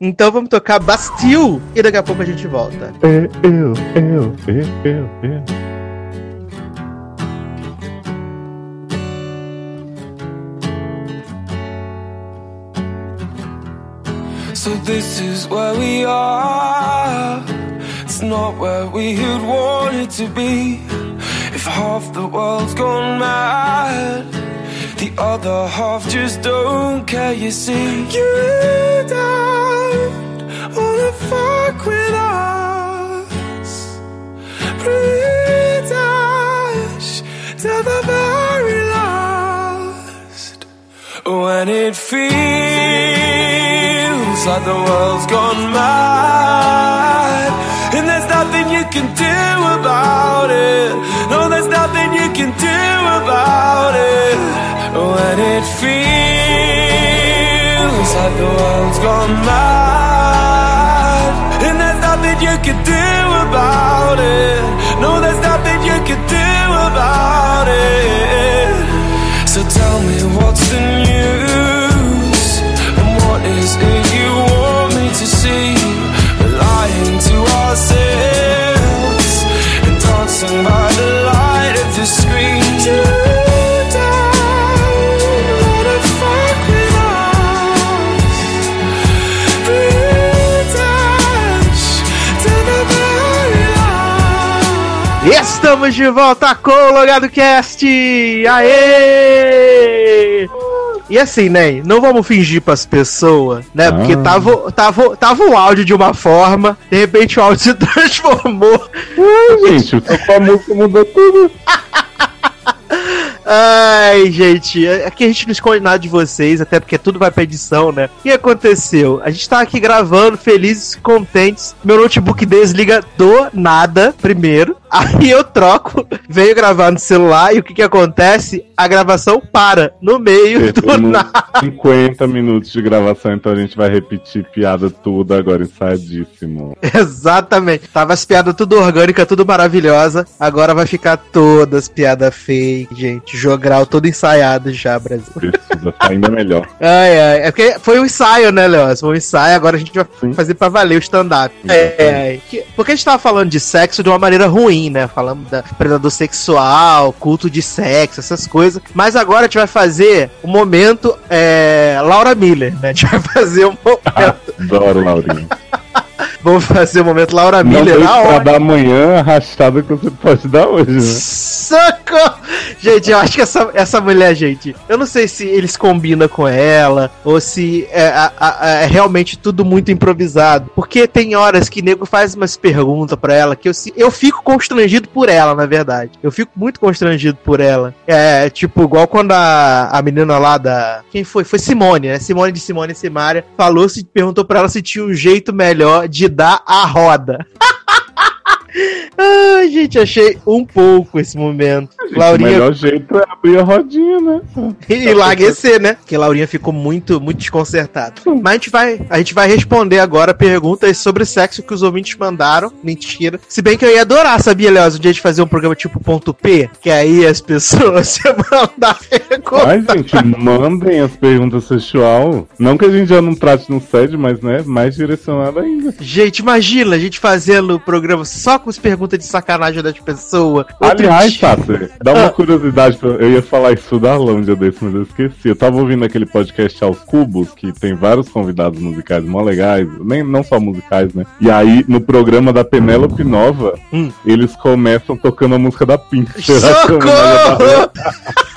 Speaker 1: então vamos tocar Bastille e daqui a pouco a gente volta.
Speaker 5: Eu, eu, eu, eu, eu.
Speaker 8: So this is where we are. It's not where we had wanted to be. If half the world's gone mad, the other half just don't care. You see, you don't wanna fuck with us. Pretend till the very last. When it feels like the world's gone mad. And there's nothing you can do about it. No, there's nothing you can do about it. When it feels like the world's gone mad. And there's nothing you can do about it. No, there's nothing you can do about it. So tell me what's the news? And what is it dancing by the light of the screen
Speaker 1: Estamos de volta com o Logado Cast! Aê! E assim, né? Não vamos fingir pras pessoas, né? Porque
Speaker 5: Ah.
Speaker 1: tava, tava, tava o áudio de uma forma, de repente o áudio se transformou.
Speaker 5: Ai, gente, tocou a música mudou tudo.
Speaker 1: Ai, gente, aqui a gente não esconde nada de vocês, até porque tudo vai pra edição, né? O que aconteceu? A gente tá aqui gravando, felizes, contentes. Meu notebook desliga do nada, primeiro. Aí eu troco, venho gravar no celular e o que que acontece? A gravação para no meio do nada.
Speaker 5: 50 minutos de gravação, então a gente vai repetir piada tudo agora ensaiadíssimo.
Speaker 1: Exatamente. Tava as piadas tudo orgânica, tudo maravilhosa. Agora vai ficar todas piada fake, gente. Jogral todo ensaiado já, Brasil.
Speaker 5: Precisa tá ainda melhor.
Speaker 1: Ai, ai. É porque foi um ensaio, né, Léo? Foi um ensaio, agora a gente vai
Speaker 5: Sim.
Speaker 1: fazer pra valer o stand-up. É, é. Que- Porque a gente tava falando de sexo de uma maneira ruim, né? Falando da predador sexual, culto de sexo, essas coisas. Mas agora a gente vai fazer o momento é, Laura Miller, né? A gente vai fazer um momento.
Speaker 5: Adoro, Laurinha.
Speaker 1: Vamos fazer o momento Laura
Speaker 5: Não
Speaker 1: Miller
Speaker 5: deixe
Speaker 1: na
Speaker 5: pra
Speaker 1: hora.
Speaker 5: dar amanhã a arrastada que você pode dar hoje, né?
Speaker 1: Socorro! Gente, eu acho que essa, essa mulher, gente, eu não sei se eles combinam com ela ou se é, é realmente tudo muito improvisado. Porque tem horas que nego faz umas perguntas pra ela que eu, eu fico constrangido por ela, na verdade. Eu fico muito constrangido por ela. É, tipo, igual quando a, a menina lá da. Quem foi? Foi Simone, né? Simone de Simone e Simária falou, se perguntou pra ela se tinha um jeito melhor de dar a roda. Ai, gente, achei um pouco esse momento.
Speaker 5: Gente,
Speaker 1: Laurinha
Speaker 5: O melhor jeito é abrir a rodinha, né?
Speaker 1: e larguecer, né? Porque Laurinha ficou muito, muito desconcertada. Mas a gente vai, a gente vai responder agora perguntas sobre sexo que os ouvintes mandaram. Mentira. Se bem que eu ia adorar, sabia, Leoz, um dia de fazer um programa tipo ponto P, que aí as pessoas iam mandar pergunta.
Speaker 5: Mas, gente, mandem as perguntas sexual. Não que a gente já não trate no SED, mas, né, mais direcionado ainda.
Speaker 1: Gente, imagina a gente fazendo o programa só com as perguntas de sacanagem das pessoas.
Speaker 5: Aliás, Tati, dá uma
Speaker 1: Ah.
Speaker 5: curiosidade. pra- Eu ia falar isso da Arlão um dia desse, mas eu esqueci. Eu tava ouvindo aquele podcast aos cubos, que tem vários convidados musicais mó legais, nem, não só musicais, né? E aí, no programa da Penélope Nova,
Speaker 1: Hum.
Speaker 5: eles começam tocando a música da Pink.
Speaker 1: Socorro!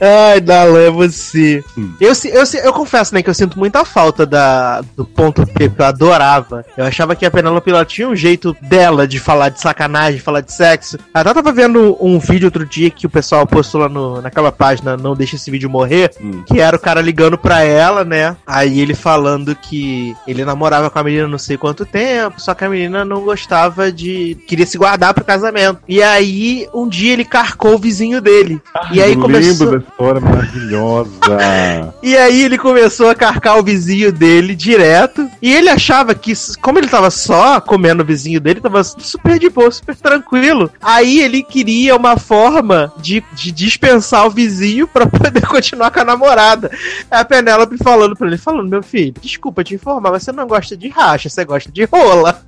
Speaker 1: Ai, Dalan, é você.
Speaker 5: Hum.
Speaker 1: Eu, eu, eu confesso, né, que eu sinto muita falta da, do ponto P, que eu adorava. Eu achava que a Penelope ela tinha um jeito dela de falar de sacanagem, falar de sexo. Até tava vendo um vídeo outro dia que o pessoal postou lá no, naquela página Não Deixa Esse Vídeo Morrer,
Speaker 5: Hum.
Speaker 1: que era o cara ligando pra ela, né? Aí ele falando que ele namorava com a menina não sei quanto tempo, só que a menina não gostava de. queria se guardar pro casamento. E aí, um dia ele carcou o vizinho dele. e aí
Speaker 5: eu
Speaker 1: começou.
Speaker 5: lembro da história maravilhosa.
Speaker 1: E aí ele começou a carcar o vizinho dele direto. E ele achava que, como ele tava só comendo o vizinho dele, tava super de boa, super tranquilo. Aí ele queria uma forma de, de dispensar o vizinho pra poder continuar com a namorada. A Penélope falando pra ele, falando, meu filho, desculpa te informar, mas você não gosta de racha, você gosta de rola.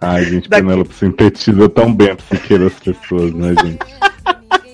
Speaker 5: Ai, gente,
Speaker 1: Daqui-
Speaker 5: Penélope sintetiza tão bem a psique das pessoas, né, gente?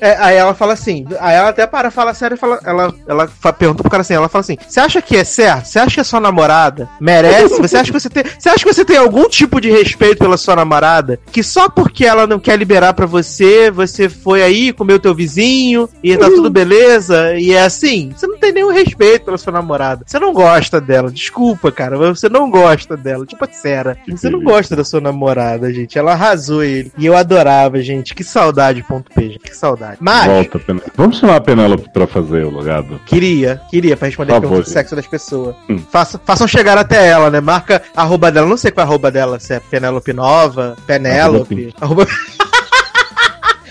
Speaker 1: É, aí ela fala assim, aí ela até para, fala sério, fala, ela, ela pergunta pro cara assim, ela fala assim, você acha que é certo? Você acha que a sua namorada merece? Você acha que você tem, você acha que você tem algum tipo de respeito pela sua namorada? Que só porque ela não quer liberar pra você, você foi aí, comeu teu vizinho, e tá tudo beleza, e é assim, você não tem nenhum respeito pela sua namorada. Você não gosta dela, desculpa, cara, mas você não gosta dela, tipo Sera. Você não gosta da sua namorada, gente, ela arrasou ele. E eu adorava, gente, que saudade, ponto P, que saudade. Mas...
Speaker 5: Volta, Penélope. Vamos chamar a Penélope pra fazer o logado.
Speaker 1: Queria, queria, pra responder a pergunta do sexo das pessoas.
Speaker 5: Hum.
Speaker 1: Faça, façam chegar até ela, né? Marca a arroba dela, não sei qual é a arroba dela, se é Penélope Nova, Penélope. Arroba...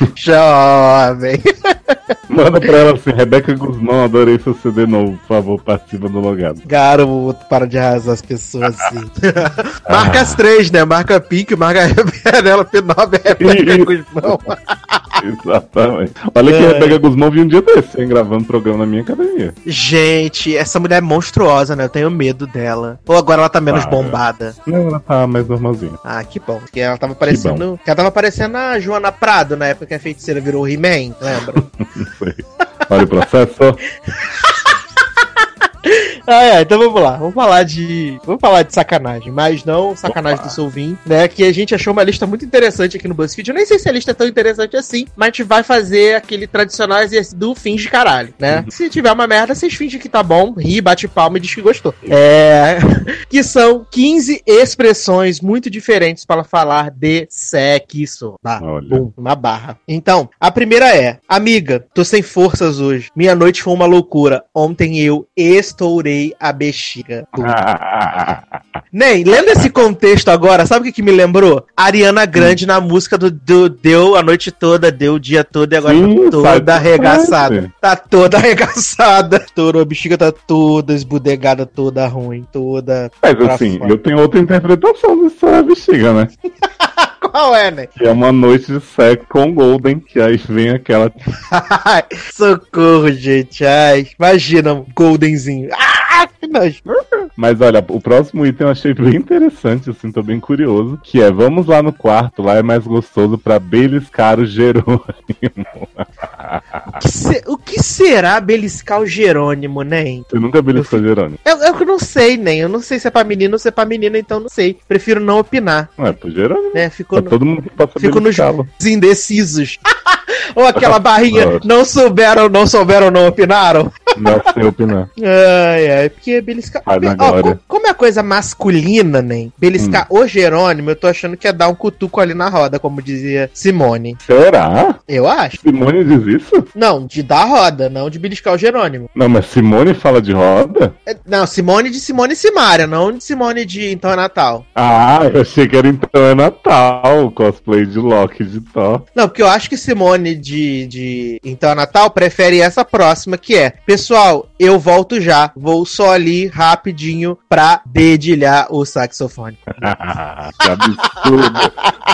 Speaker 1: Jovem.
Speaker 5: Manda pra ela assim, Rebeca Guzmão, adorei seu CD novo, por favor, participa do logado.
Speaker 1: Garoto, para de arrasar as pessoas assim. marca as três, né? Marca a Pink, marca a Penélope Nova e a Rebeca Guzmão.
Speaker 5: Exatamente. Olha que
Speaker 1: É.
Speaker 5: a Rebeca Guzmão viu um dia desse, hein, gravando programa na minha academia.
Speaker 1: Gente, essa mulher é monstruosa, né? Eu tenho medo dela. Ou agora ela tá menos
Speaker 5: Para.
Speaker 1: bombada.
Speaker 5: Não, ela tá mais normalzinha.
Speaker 1: Ah, que bom. Porque ela tava parecendo. Ela tava parecendo a Joana Prado na época que a feiticeira virou He-Man, lembra?
Speaker 5: Não sei. Olha o processo.
Speaker 1: Ah, é, então vamos lá. Vamos falar de. Vamos falar de sacanagem, mas não sacanagem do Solvin, né? Que a gente achou uma lista muito interessante aqui no BuzzFeed. Eu nem sei se a lista é tão interessante assim, mas a gente vai fazer aquele tradicional exercício do finge caralho, né? Se tiver uma merda, vocês fingem que tá bom, ri, bate palma e diz que gostou. É. que são 15 expressões muito diferentes para falar de sexo. Tá, bum, uma barra. Então, a primeira é: Amiga, tô sem forças hoje. Minha noite foi uma loucura. Ontem eu estourei a bexiga. Nem, lendo esse contexto agora, sabe o que, que me lembrou? Ariana Grande na música do, do Deu a noite toda, deu o dia todo e agora
Speaker 5: Sim,
Speaker 1: tá toda arregaçada. Tá toda arregaçada. Estourou, a bexiga tá toda esbudegada, toda ruim, toda.
Speaker 5: Mas assim,
Speaker 1: fora.
Speaker 5: eu tenho outra interpretação dessa bexiga, né?
Speaker 1: Qual é, né?
Speaker 5: Que é uma noite de sexo com Golden, que aí vem aquela.
Speaker 1: Socorro, gente. Ai, imagina goldenzinho. Ah, que nojo.
Speaker 5: Mas olha, o próximo item eu achei bem interessante, assim, tô bem curioso. Que é, vamos lá no quarto, lá é mais gostoso pra beliscar o Jerônimo.
Speaker 1: O que, se- o que será beliscar o Jerônimo, né?
Speaker 5: Você nunca beliscou o Jerônimo?
Speaker 1: Eu, eu não sei, nem. Eu não sei se é pra menino ou se é pra menina, então não sei. Prefiro não opinar,
Speaker 5: Não é pro Jerônimo.
Speaker 1: né? Fico,
Speaker 5: Tá
Speaker 1: no-
Speaker 5: todo mundo passa
Speaker 1: fico nos indecisos. ou aquela barrinha, não souberam, não souberam, não opinaram.
Speaker 5: Não sei opinar.
Speaker 1: Ai, ai, porque beliscar. Ó, como é coisa masculina, nem? Beliscar
Speaker 5: Hum.
Speaker 1: o Jerônimo, eu tô achando que é dar um cutuco ali na roda, como dizia Simone.
Speaker 5: Será?
Speaker 1: Eu acho.
Speaker 5: Simone diz isso?
Speaker 1: Não, de dar roda, não de beliscar o Jerônimo.
Speaker 5: Não, mas Simone fala de roda?
Speaker 1: É, Não, Simone de Simone Simária, não de Simone de Então é Natal.
Speaker 5: Ah, eu achei que era então é Natal, o cosplay de Loki de Thor.
Speaker 1: Não, porque eu acho que Simone de, de Então é Natal prefere essa próxima, que é: Pessoal, eu volto já. Vou só ali rapidinho pra dedilhar o saxofone.
Speaker 5: que absurdo.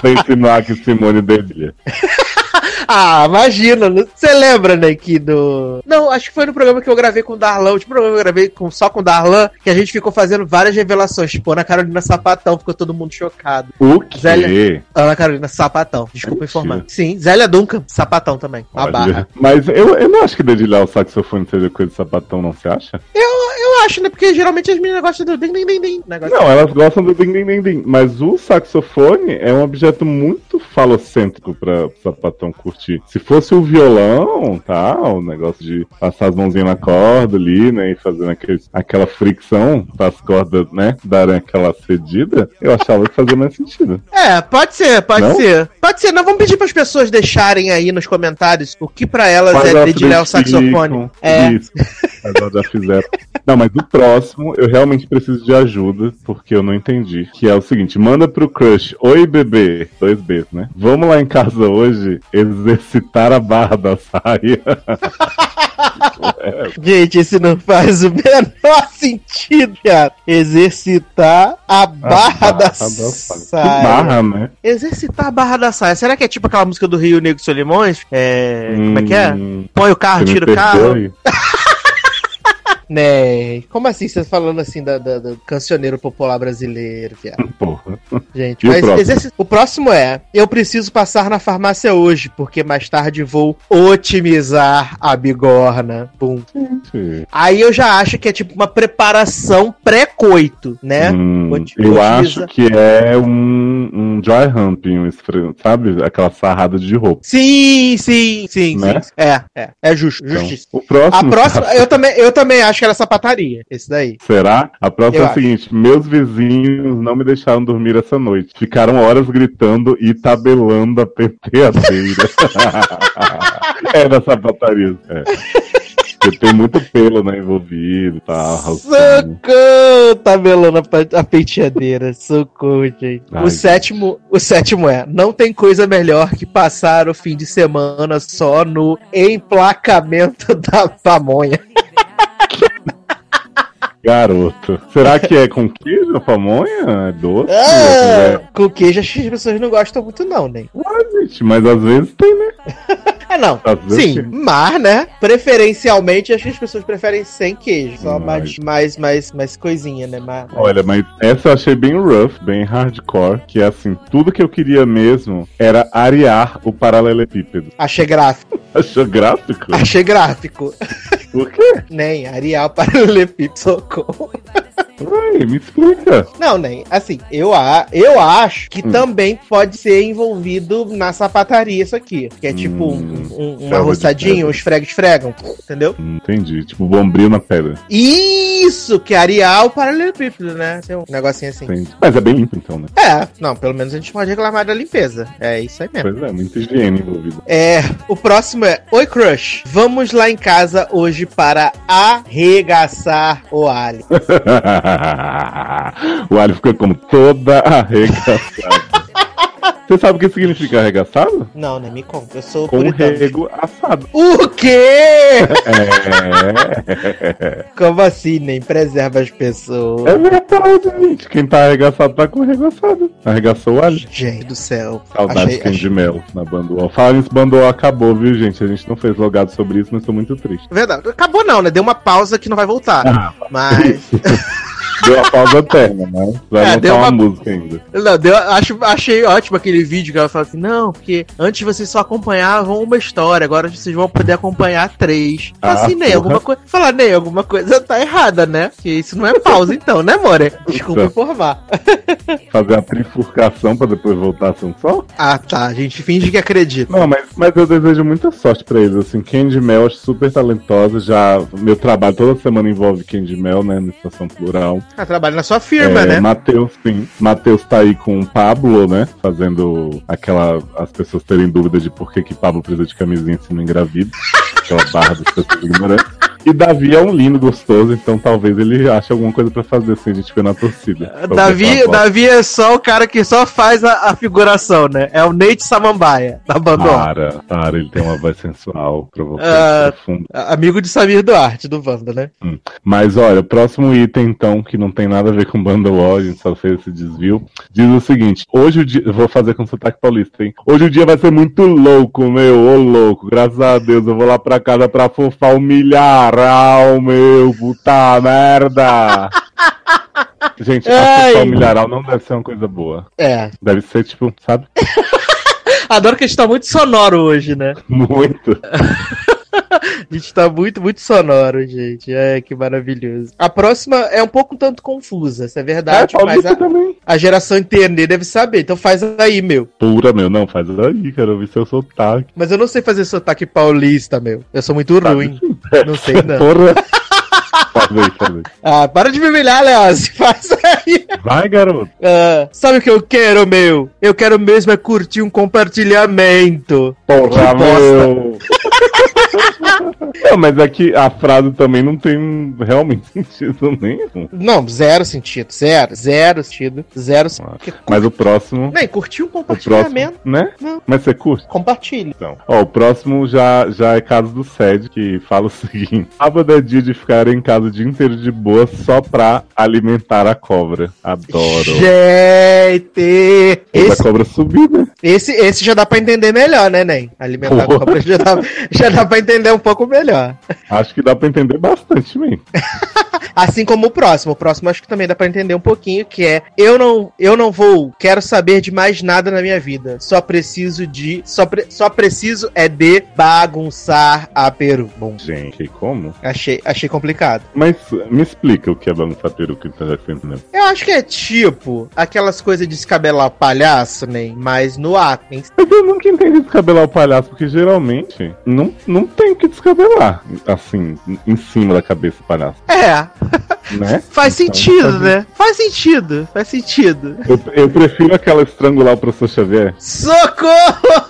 Speaker 5: Pra insinuar que Simone dedilha.
Speaker 1: Ah, imagina. Você lembra, né, que do. Não, acho que foi no programa que eu gravei com o Darlan. O último programa que eu gravei com, só com o Darlan, que a gente ficou fazendo várias revelações. Tipo, Ana Carolina Sapatão, ficou todo mundo chocado.
Speaker 5: O quê?
Speaker 1: Zélia. Ana Carolina Sapatão, desculpa
Speaker 5: Mentira.
Speaker 1: informar. Sim, Zélia Duncan, Sapatão também.
Speaker 5: Olha,
Speaker 1: barra.
Speaker 5: Mas eu, eu não acho que dedilhar o saxofone seja coisa de sapatão, não se acha?
Speaker 1: Eu acho, né? Porque geralmente as meninas gostam do din din din din. Negócio.
Speaker 5: Não, elas gostam do ding ding ding ding. Mas o saxofone é um objeto muito falocêntrico pra o sapatão curtir. Se fosse o violão, tá? O negócio de passar as mãozinhas na corda ali, né? E fazendo aquele, aquela fricção para as cordas, né? Darem aquela cedida, eu achava que fazia mais sentido.
Speaker 1: É, pode ser, pode
Speaker 5: Não?
Speaker 1: ser. Pode ser. Nós vamos pedir para as pessoas deixarem aí nos comentários o que pra elas
Speaker 5: Mas
Speaker 1: é dedilhar o saxofone. É.
Speaker 5: Isso. Mas elas já fizeram. Não, mas o próximo, eu realmente preciso de ajuda, porque eu não entendi. Que é o seguinte: manda pro crush, oi bebê, dois Bs, né? Vamos lá em casa hoje exercitar a barra da saia.
Speaker 1: Gente, isso não faz o menor sentido, cara. Exercitar a barra, da, saia.
Speaker 5: Que barra, né?
Speaker 1: Exercitar a barra da saia. Será que é tipo aquela música do Rio Negro Solimões? É. Como é que é?
Speaker 5: Hum,
Speaker 1: Põe o carro, tira o carro. Né? Como assim? Você falando assim da, da- do cancioneiro popular brasileiro, viado?
Speaker 5: Porra.
Speaker 1: Gente,
Speaker 5: E o
Speaker 1: mas
Speaker 5: próximo?
Speaker 1: exerci- o próximo é: eu preciso passar na farmácia hoje, porque mais tarde vou otimizar a bigorna. Pum.
Speaker 5: Sim.
Speaker 1: Aí eu já acho que é tipo uma preparação pré-coito, né?
Speaker 5: Hum, eu acho que é um, um dry humping, um sabe? Aquela sarrada de roupa.
Speaker 1: Sim, sim, sim,
Speaker 5: Né?
Speaker 1: sim. É, é. É justo,
Speaker 5: Então,
Speaker 1: justiça.
Speaker 5: o próximo.
Speaker 1: A próxima, eu também, eu também acho que era sapataria. Esse daí.
Speaker 5: Será? A próxima
Speaker 1: Eu
Speaker 5: é
Speaker 1: acho.
Speaker 5: seguinte: meus vizinhos não me deixaram dormir essa noite. Ficaram horas gritando e tabelando a penteadeira. é da sapataria. É. Porque tem muito pelo, né, envolvido e tal. roçando.
Speaker 1: Socorro! Tabelando a pe- a penteadeira. Socorro, gente.
Speaker 5: Ai,
Speaker 1: o sétimo, o sétimo é: não tem coisa melhor que passar o fim de semana só no emplacamento da pamonha.
Speaker 5: Garoto. Será que é com queijo a pamonha? É doce?
Speaker 1: Ah, com queijo acho que as pessoas não gostam muito, não, né?
Speaker 5: É, gente, mas às vezes tem, né?
Speaker 1: É não. Sim,
Speaker 5: tem.
Speaker 1: mas, né? Preferencialmente, acho que as pessoas preferem sem queijo. Só mais, mais, mais, mais coisinha, né? Mais,
Speaker 5: Olha, mas essa eu achei bem rough, bem hardcore, que é assim, tudo que eu queria mesmo era arear o paralelepípedo.
Speaker 1: Achei gráfico.
Speaker 5: Achou gráfico?
Speaker 1: Achei gráfico.
Speaker 5: Por quê?
Speaker 1: Nem, Arial Paralelepípedo, socorro.
Speaker 5: Ai, me explica.
Speaker 1: Não, nem. Assim, eu, a, eu acho que também pode ser envolvido na sapataria isso aqui. Que é tipo um, um- uma roçadinha, um esfrega-esfregam, entendeu?
Speaker 5: Hum, Entendi. Tipo, bombril na pedra.
Speaker 1: Isso, que é Arial Paralelepípedo, né? Tem um negocinho assim.
Speaker 5: Entendi. Mas é bem limpo então, né?
Speaker 1: É, não, pelo menos a gente pode reclamar da limpeza. É isso aí mesmo.
Speaker 5: Pois é, muita higiene envolvida.
Speaker 1: É, o próximo é Oi Crush, vamos lá em casa hoje para arregaçar o alho.
Speaker 5: o alho fica como toda arregaçada. Você sabe o que significa arregaçado?
Speaker 1: Não, né? Me conta, eu sou
Speaker 5: Com
Speaker 1: puritano.
Speaker 5: rego assado.
Speaker 1: O quê?
Speaker 5: É.
Speaker 1: Como assim, nem preserva as pessoas?
Speaker 5: É verdade, gente. Quem tá arregaçado tá com rego assado. Arregaçou o alho.
Speaker 1: Gente do céu.
Speaker 5: Saudades
Speaker 1: Achei- achei-
Speaker 5: Mel na Banduol. Fala nisso, Banduol acabou, viu, gente? A gente não fez logado sobre isso, mas tô muito triste.
Speaker 1: Verdade. Acabou não, né? Deu uma pausa que não vai voltar.
Speaker 5: Ah,
Speaker 1: Mas.
Speaker 5: Deu a pausa eterna, mas vai
Speaker 1: É,
Speaker 5: lançar uma...
Speaker 1: uma-
Speaker 5: música ainda.
Speaker 1: Não, deu, acho, achei ótimo aquele vídeo que ela fala assim: não, porque antes vocês só acompanhavam uma história, agora vocês vão poder acompanhar três. Fala
Speaker 5: Ah,
Speaker 1: assim, Ney, alguma coisa. Fala, Ney, alguma coisa tá errada, né? Que isso não é pausa, então, né, More? Desculpa informar.
Speaker 5: Fazer a trifurcação pra depois voltar a ser um só?
Speaker 1: Ah, tá. A gente finge que acredita.
Speaker 5: Não, mas, mas eu desejo muita sorte pra eles. Assim, Candy Mel, super talentosa. Já, meu trabalho toda semana envolve Candy Mel, né? Na situação plural.
Speaker 1: Ah, trabalha na sua firma,
Speaker 5: É,
Speaker 1: né?
Speaker 5: Matheus, sim. Matheus tá aí com o Pablo, né? Fazendo aquela. as pessoas terem dúvida de por que, que Pablo precisa de camisinha se não engravida. aquela barra das pessoas ignorantes. E Davi é um lindo gostoso, então talvez ele ache alguma coisa pra fazer assim, a gente vê na torcida. Ver
Speaker 1: Davi, Davi é só o cara que só faz a, a figuração, né? É o Nate Samambaia, da Bandol.
Speaker 5: Para, para, ele tem uma voz sensual, provocante,
Speaker 1: Ah.
Speaker 5: profunda.
Speaker 1: Amigo de Samir Duarte, do Wanda, né?
Speaker 5: Mas olha, o próximo item, então, que não tem nada a ver com Banda Wall, a gente só fez esse desvio, diz o seguinte: hoje o dia. Vou fazer com sotaque paulista, hein? Hoje o dia vai ser muito louco, meu, ô louco. Graças a Deus, eu vou lá pra casa pra fofar o milharal, meu, puta merda. Gente, a
Speaker 1: Ai.
Speaker 5: fofar o milharal não deve ser uma coisa boa.
Speaker 1: É.
Speaker 5: Deve ser, tipo, sabe?
Speaker 1: Adoro que a gente tá muito sonoro hoje, né?
Speaker 5: Muito.
Speaker 1: A gente tá muito, muito sonoro, gente. É, que maravilhoso. A próxima é um pouco um tanto confusa, isso é
Speaker 5: É,
Speaker 1: verdade, mas
Speaker 5: paulista
Speaker 1: a, a geração entender deve saber. Então faz aí, meu.
Speaker 5: Pura, meu, não, faz aí, quero ouvir seu sotaque.
Speaker 1: Mas eu não sei fazer sotaque paulista, meu. Eu sou muito ruim. Não sei, não.
Speaker 5: Porra.
Speaker 1: Ah, para de me humilhar, Leoz. Faz aí.
Speaker 5: Vai, garoto.
Speaker 1: Ah, sabe o que eu quero, meu? Eu quero mesmo é curtir um compartilhamento.
Speaker 5: Porra, meu. Não, mas aqui a frase também não tem realmente sentido nenhum.
Speaker 1: Não, zero sentido. Zero. Zero sentido. Zero sentido.
Speaker 5: Mas o próximo.
Speaker 1: Nem, curtir um
Speaker 5: O próximo,
Speaker 1: compartilhamento.
Speaker 5: né?
Speaker 1: Não.
Speaker 5: Mas você curte?
Speaker 1: Compartilhe.
Speaker 5: Então. Ó, o próximo já, já é caso do Sed, que fala o seguinte: Sábado é dia de ficar em casa o dia inteiro de boa só pra alimentar a cobra. Adoro.
Speaker 1: Gente! Esse,
Speaker 5: cobra subir, né?
Speaker 1: esse, esse já dá pra entender melhor, né, Nen? Alimentar a
Speaker 5: Porra.
Speaker 1: cobra já dá, já dá pra entender um pouco melhor.
Speaker 5: Acho que dá pra entender bastante mesmo.
Speaker 1: Assim como o próximo. O próximo acho que também dá pra entender um pouquinho, que é eu não, eu não vou, quero saber de mais nada na minha vida. Só preciso de, só, pre- só preciso é de bagunçar a peru. Bom,
Speaker 5: Gente, como?
Speaker 1: achei, achei complicado.
Speaker 5: Mas me explica o que é bagunçar peruca que tá entendendo.
Speaker 1: Eu acho que é tipo aquelas coisas de descabelar palhaço, nem, mas no hein?
Speaker 5: Mas eu nunca entendi descabelar o palhaço, porque geralmente não, não tem o que descabelar, assim, em cima da cabeça do palhaço,
Speaker 1: É,
Speaker 5: né?
Speaker 1: faz
Speaker 5: Então,
Speaker 1: sentido,
Speaker 5: faz-
Speaker 1: né? Faz sentido, faz sentido.
Speaker 5: Eu, eu prefiro aquela estrangular o professor Xavier.
Speaker 1: Socorro!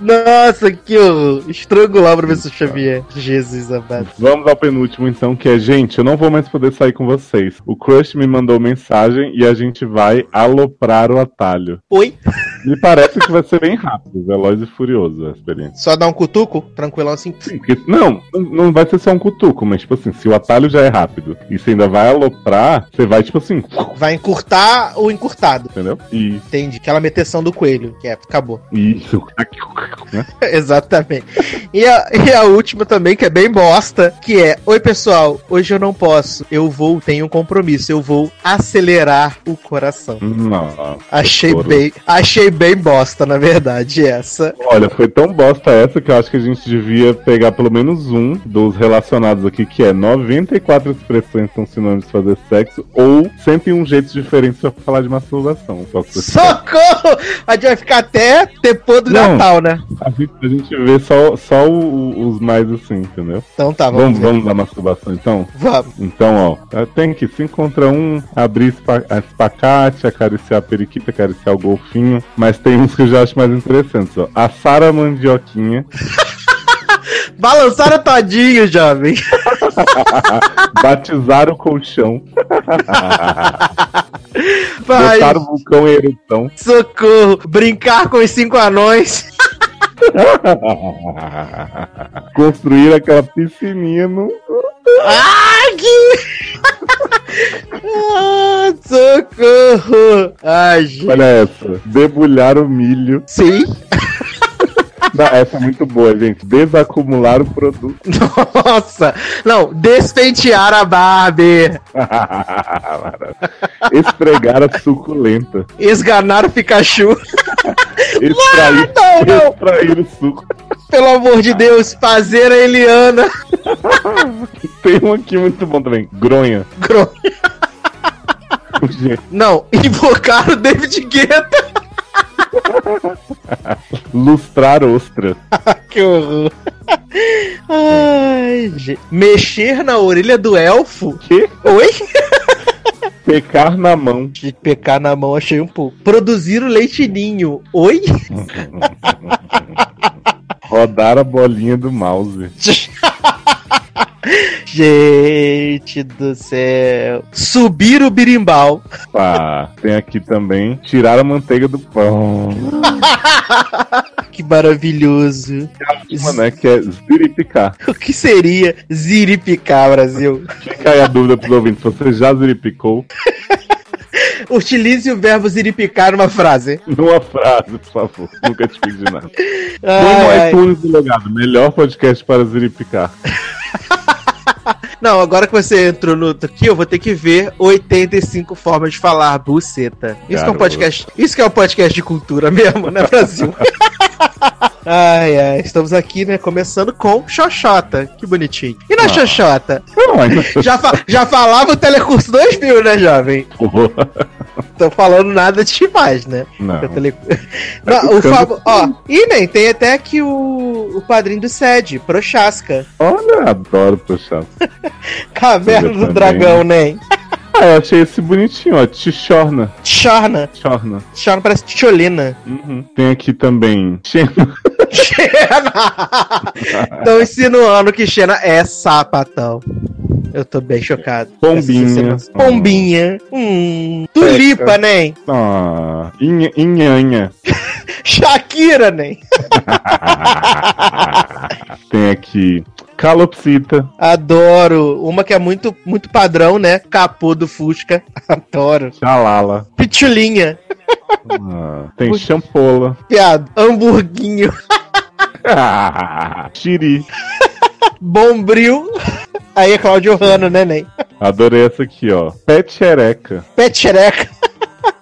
Speaker 1: Nossa, que horror. Estrangular o professor Xavier. Jesus amado.
Speaker 5: Vamos ao penúltimo, então, que é, gente, eu não vou mais poder sair com vocês. O Crush me mandou mensagem e a gente vai aloprar o atalho.
Speaker 1: Oi?
Speaker 5: Me parece que vai ser bem rápido, veloz e furioso a experiência.
Speaker 1: Só dar um cutuco? Tranquilão assim.
Speaker 5: Sim, porque, não, não- não vai ser só um cutuco, mas tipo assim, se o atalho já é rápido e você ainda vai aloprar, você vai tipo assim,
Speaker 1: Vai encurtar o encurtado.
Speaker 5: entendeu? E
Speaker 1: Entendi. Aquela meteção do coelho, que é, acabou.
Speaker 5: isso, né?
Speaker 1: Exatamente. E a, e a última também, que é bem bosta, que é: Oi, pessoal, hoje eu não posso. Eu vou, tenho um compromisso. Eu vou acelerar o coração.
Speaker 5: Nossa,
Speaker 1: Achei bem, achei bem bosta, na verdade, essa.
Speaker 5: Olha, foi tão bosta essa que eu acho que a gente devia pegar pelo menos um dos relacionados aqui, que é 94 expressões são sinônimos de fazer sexo, ou 101 jeitos diferentes pra falar de masturbação.
Speaker 1: Socorro! A gente vai ficar até depois do
Speaker 5: Não.
Speaker 1: Natal, né?
Speaker 5: a, gente, a gente vê só, só o- os mais assim, entendeu?
Speaker 1: Então tá, vamos,
Speaker 5: Vamos,
Speaker 1: ver.
Speaker 5: vamos dar masturbação então?
Speaker 1: Vamos.
Speaker 5: Então, ó, tem que se encontra um, abrir espacate, acariciar a periquita, acariciar o golfinho, mas tem uns que eu já acho mais interessantes, ó. A mandioquinha,
Speaker 1: Balançaram todinho, jovem.
Speaker 5: batizar o colchão,
Speaker 1: Vai,
Speaker 5: o vulcão em erupção,
Speaker 1: socorro. Brincar com os cinco anões.
Speaker 5: construir aquela piscininha no...
Speaker 1: Ai, que... ah, socorro. Ai, gente.
Speaker 5: Olha essa, debulhar o milho.
Speaker 1: Sim.
Speaker 5: Não, essa é muito boa, gente. Desacumular o produto.
Speaker 1: Nossa. Não, despentear a Barbie.
Speaker 5: Esfregar a suculenta.
Speaker 1: Esganar o Pikachu.
Speaker 5: Extrair,
Speaker 1: não, não.
Speaker 5: extrair o suco.
Speaker 1: Pelo amor de Deus, fazer a Eliana.
Speaker 5: Tem um aqui muito bom também. Gronha.
Speaker 1: Gro-
Speaker 5: Gente,
Speaker 1: Não, invocar o David Guetta.
Speaker 5: Lustrar ostra.
Speaker 1: que horror. Ai, gente. Mexer na orelha do elfo?
Speaker 5: Que?
Speaker 1: Oi?
Speaker 5: Pecar na mão.
Speaker 1: De pecar na mão, achei um pouco. Produzir o leite ninho. Oi?
Speaker 5: Rodar a bolinha do mouse.
Speaker 1: Gente do céu. Subir o birimbau.
Speaker 5: Pá, tem aqui também. Tirar a manteiga do pão.
Speaker 1: Que maravilhoso.
Speaker 5: Uma, né? Que é ziripicar.
Speaker 1: O que seria ziripicar, Brasil?
Speaker 5: Fica aí a dúvida pros ouvintes. Você já ziripicou?
Speaker 1: Utilize o verbo ziripicar numa frase.
Speaker 5: Numa frase, por favor. Nunca te pedi nada.
Speaker 1: Ai, ai.
Speaker 5: iTunes do logado. Melhor podcast para ziripicar.
Speaker 1: Não, agora que você entrou no aqui, eu vou ter que ver 85 formas de falar buceta. Isso que é um podcast. Isso que é um podcast de cultura mesmo, né, Brasil? ai, ai, estamos aqui, né, começando com Xoxota. Que bonitinho. E na
Speaker 5: Ah.
Speaker 1: Xoxota?
Speaker 5: Não, ainda
Speaker 1: Já, fa- já falava o Telecurso 2000, né, jovem?
Speaker 5: Porra.
Speaker 1: Tô falando nada demais, né?
Speaker 5: Não.
Speaker 1: O tele- Não, o. Ó, e nem tem até aqui o, o padrinho do SED, Prochasca.
Speaker 5: Olha, adoro puxar.
Speaker 1: Caverna
Speaker 5: Eu
Speaker 1: do. Dragão, nem.
Speaker 5: Ah, eu achei esse bonitinho, ó. Tichorna.
Speaker 1: Chorna.
Speaker 5: Chorna.
Speaker 1: Chorna parece Tcholina.
Speaker 5: Uhum. Tem aqui também. Xena.
Speaker 1: Xena! Estão insinuando que Xena é sapatão. Eu tô bem chocado.
Speaker 5: Pombinha.
Speaker 1: Pombinha. Hum. Tulipa, nem.
Speaker 5: Ah, inha, inhanha.
Speaker 1: Shakira, nem.
Speaker 5: Tem aqui. Calopsita.
Speaker 1: Adoro. Uma que é muito, muito padrão, né? Capô do Fusca. Adoro.
Speaker 5: Xalala.
Speaker 1: Pitulinha.
Speaker 5: Ah, tem champola.
Speaker 1: Piado. Hamburguinho.
Speaker 5: Xiri.
Speaker 1: Bombril. Aí é Claudio Hanno, né, nem?
Speaker 5: Adorei essa aqui, ó. Petchereca.
Speaker 1: Pet xereca.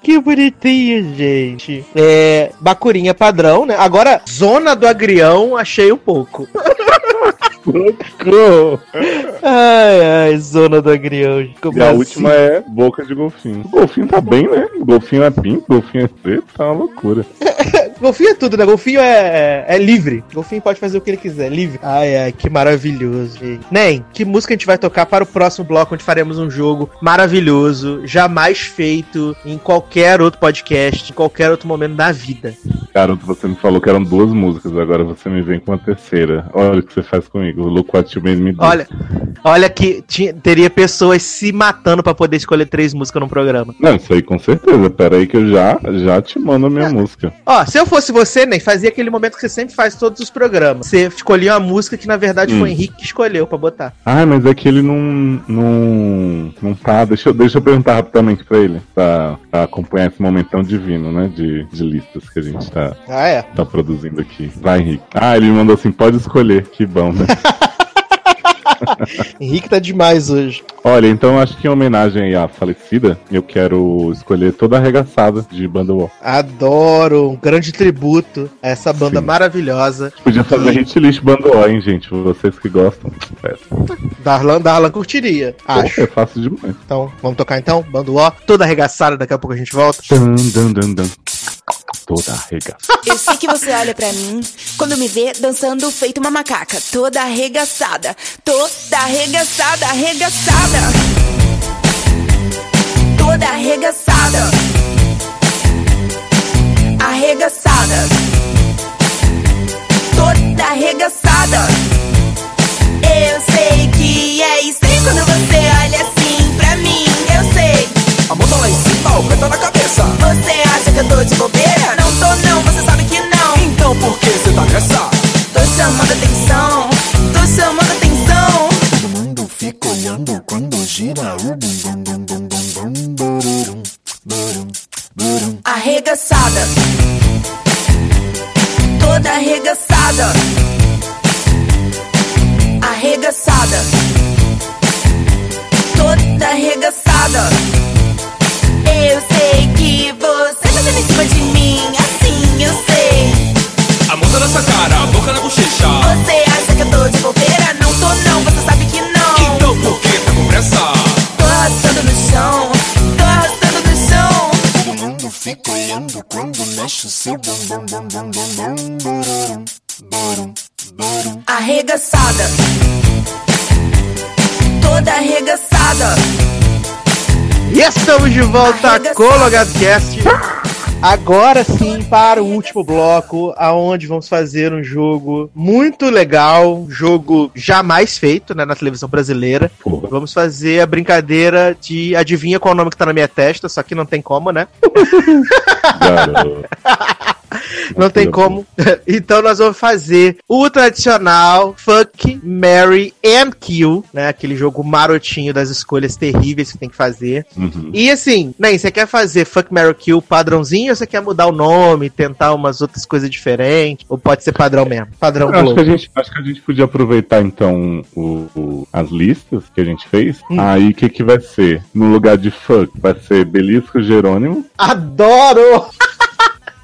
Speaker 1: Que bonitinho, gente. É. Bacurinha padrão, né? Agora, Zona do Agrião, achei um pouco.
Speaker 5: Socorro.
Speaker 1: Ai, ai, Zona do Agrião.
Speaker 5: E a
Speaker 1: assim?
Speaker 5: última é boca de golfinho. O golfinho tá bem, né? O golfinho é pinto, golfinho é preto, tá uma loucura.
Speaker 1: Golfinho é tudo, né? Golfinho é, é livre. Golfinho pode fazer o que ele quiser, livre. Ai, ai, que maravilhoso, gente. Nem, que música a gente vai tocar para o próximo bloco, onde faremos um jogo maravilhoso, jamais feito em qualquer outro podcast, em qualquer outro momento da vida.
Speaker 5: Garoto, você me falou que eram duas músicas, agora você me vem com a terceira. Olha o que você faz comigo. Look what you made me do.
Speaker 1: Olha, olha que tinha- teria pessoas se matando pra poder escolher três músicas num programa.
Speaker 5: Não, isso aí com certeza. Pera aí que eu já, já te mando a minha música.
Speaker 1: Ó, se eu fosse você, nem fazia aquele momento que você sempre faz em todos os programas. Você escolhia uma música que na verdade
Speaker 5: Hum.
Speaker 1: foi o Henrique que escolheu pra botar.
Speaker 5: Ai, mas é que ele não. não. não tá. Deixa eu, deixa eu perguntar rapidamente pra ele. Pra, pra acompanhar esse momento tão divino, né? De, de listas que a gente tá,
Speaker 1: Ah, é.
Speaker 5: tá produzindo aqui. Vai, Henrique. Ah, ele me mandou assim: pode escolher. Que bom, né?
Speaker 1: Henrique tá demais hoje.
Speaker 5: Olha, então acho que em homenagem aí à falecida, eu quero escolher toda a arregaçada de Banda War.
Speaker 1: Adoro, um grande tributo a essa banda
Speaker 5: Sim.
Speaker 1: maravilhosa.
Speaker 5: Podia fazer hit list Banda War, hein, gente? Vocês que gostam. É,
Speaker 1: Darlan, Darlan curtiria, acho.
Speaker 5: é fácil demais.
Speaker 1: Então, vamos tocar então? Bando O, toda arregaçada, daqui a pouco a gente volta.
Speaker 5: Dan, dan, dan, dan. Toda arregaçada.
Speaker 9: Eu sei que você olha pra mim quando me vê dançando feito uma macaca, toda arregaçada, toda arregaçada, arregaçada. Toda arregaçada. Arregaçada. Toda arregaçada. Eu sei que é estranho quando você olha assim pra mim, eu sei.
Speaker 10: A mão tá lá em cima, o pé tá na cabeça.
Speaker 9: Você acha que eu tô de bobeira? Não tô não, você sabe que não.
Speaker 10: Então por que você tá nessa?
Speaker 9: Tô chamando atenção,
Speaker 3: olhando quando gira o bum bum bum bum bum bum bururum, burum, burum.
Speaker 9: Arregaçada, toda arregaçada. Arregaçada, toda arregaçada. Eu sei que você tá dando em cima de mim, Arregaçada, toda arregaçada.
Speaker 1: E estamos de volta com o LogadoCast. Agora sim, para o último bloco, aonde vamos fazer um jogo muito legal, jogo jamais feito né, na televisão brasileira.
Speaker 5: Porra.
Speaker 1: Vamos fazer a brincadeira de adivinha qual o nome que tá na minha testa, só que não tem como, né? Não tem como. Então nós vamos fazer o tradicional Fuck, Mary and Kill, né? Aquele jogo marotinho das escolhas terríveis que tem que fazer.
Speaker 5: Uhum.
Speaker 1: E assim, nem você quer fazer Fuck, Mary Kill padrãozinho ou você quer mudar o nome, tentar umas outras coisas diferentes? Ou pode ser padrão mesmo? Padrão
Speaker 5: Eu acho, que a gente, acho que a gente podia aproveitar então o, o- as listas que a gente fez.
Speaker 1: Hum.
Speaker 5: Aí o que, que vai ser? No lugar de fuck, vai ser Belisco Jerônimo.
Speaker 1: Adoro!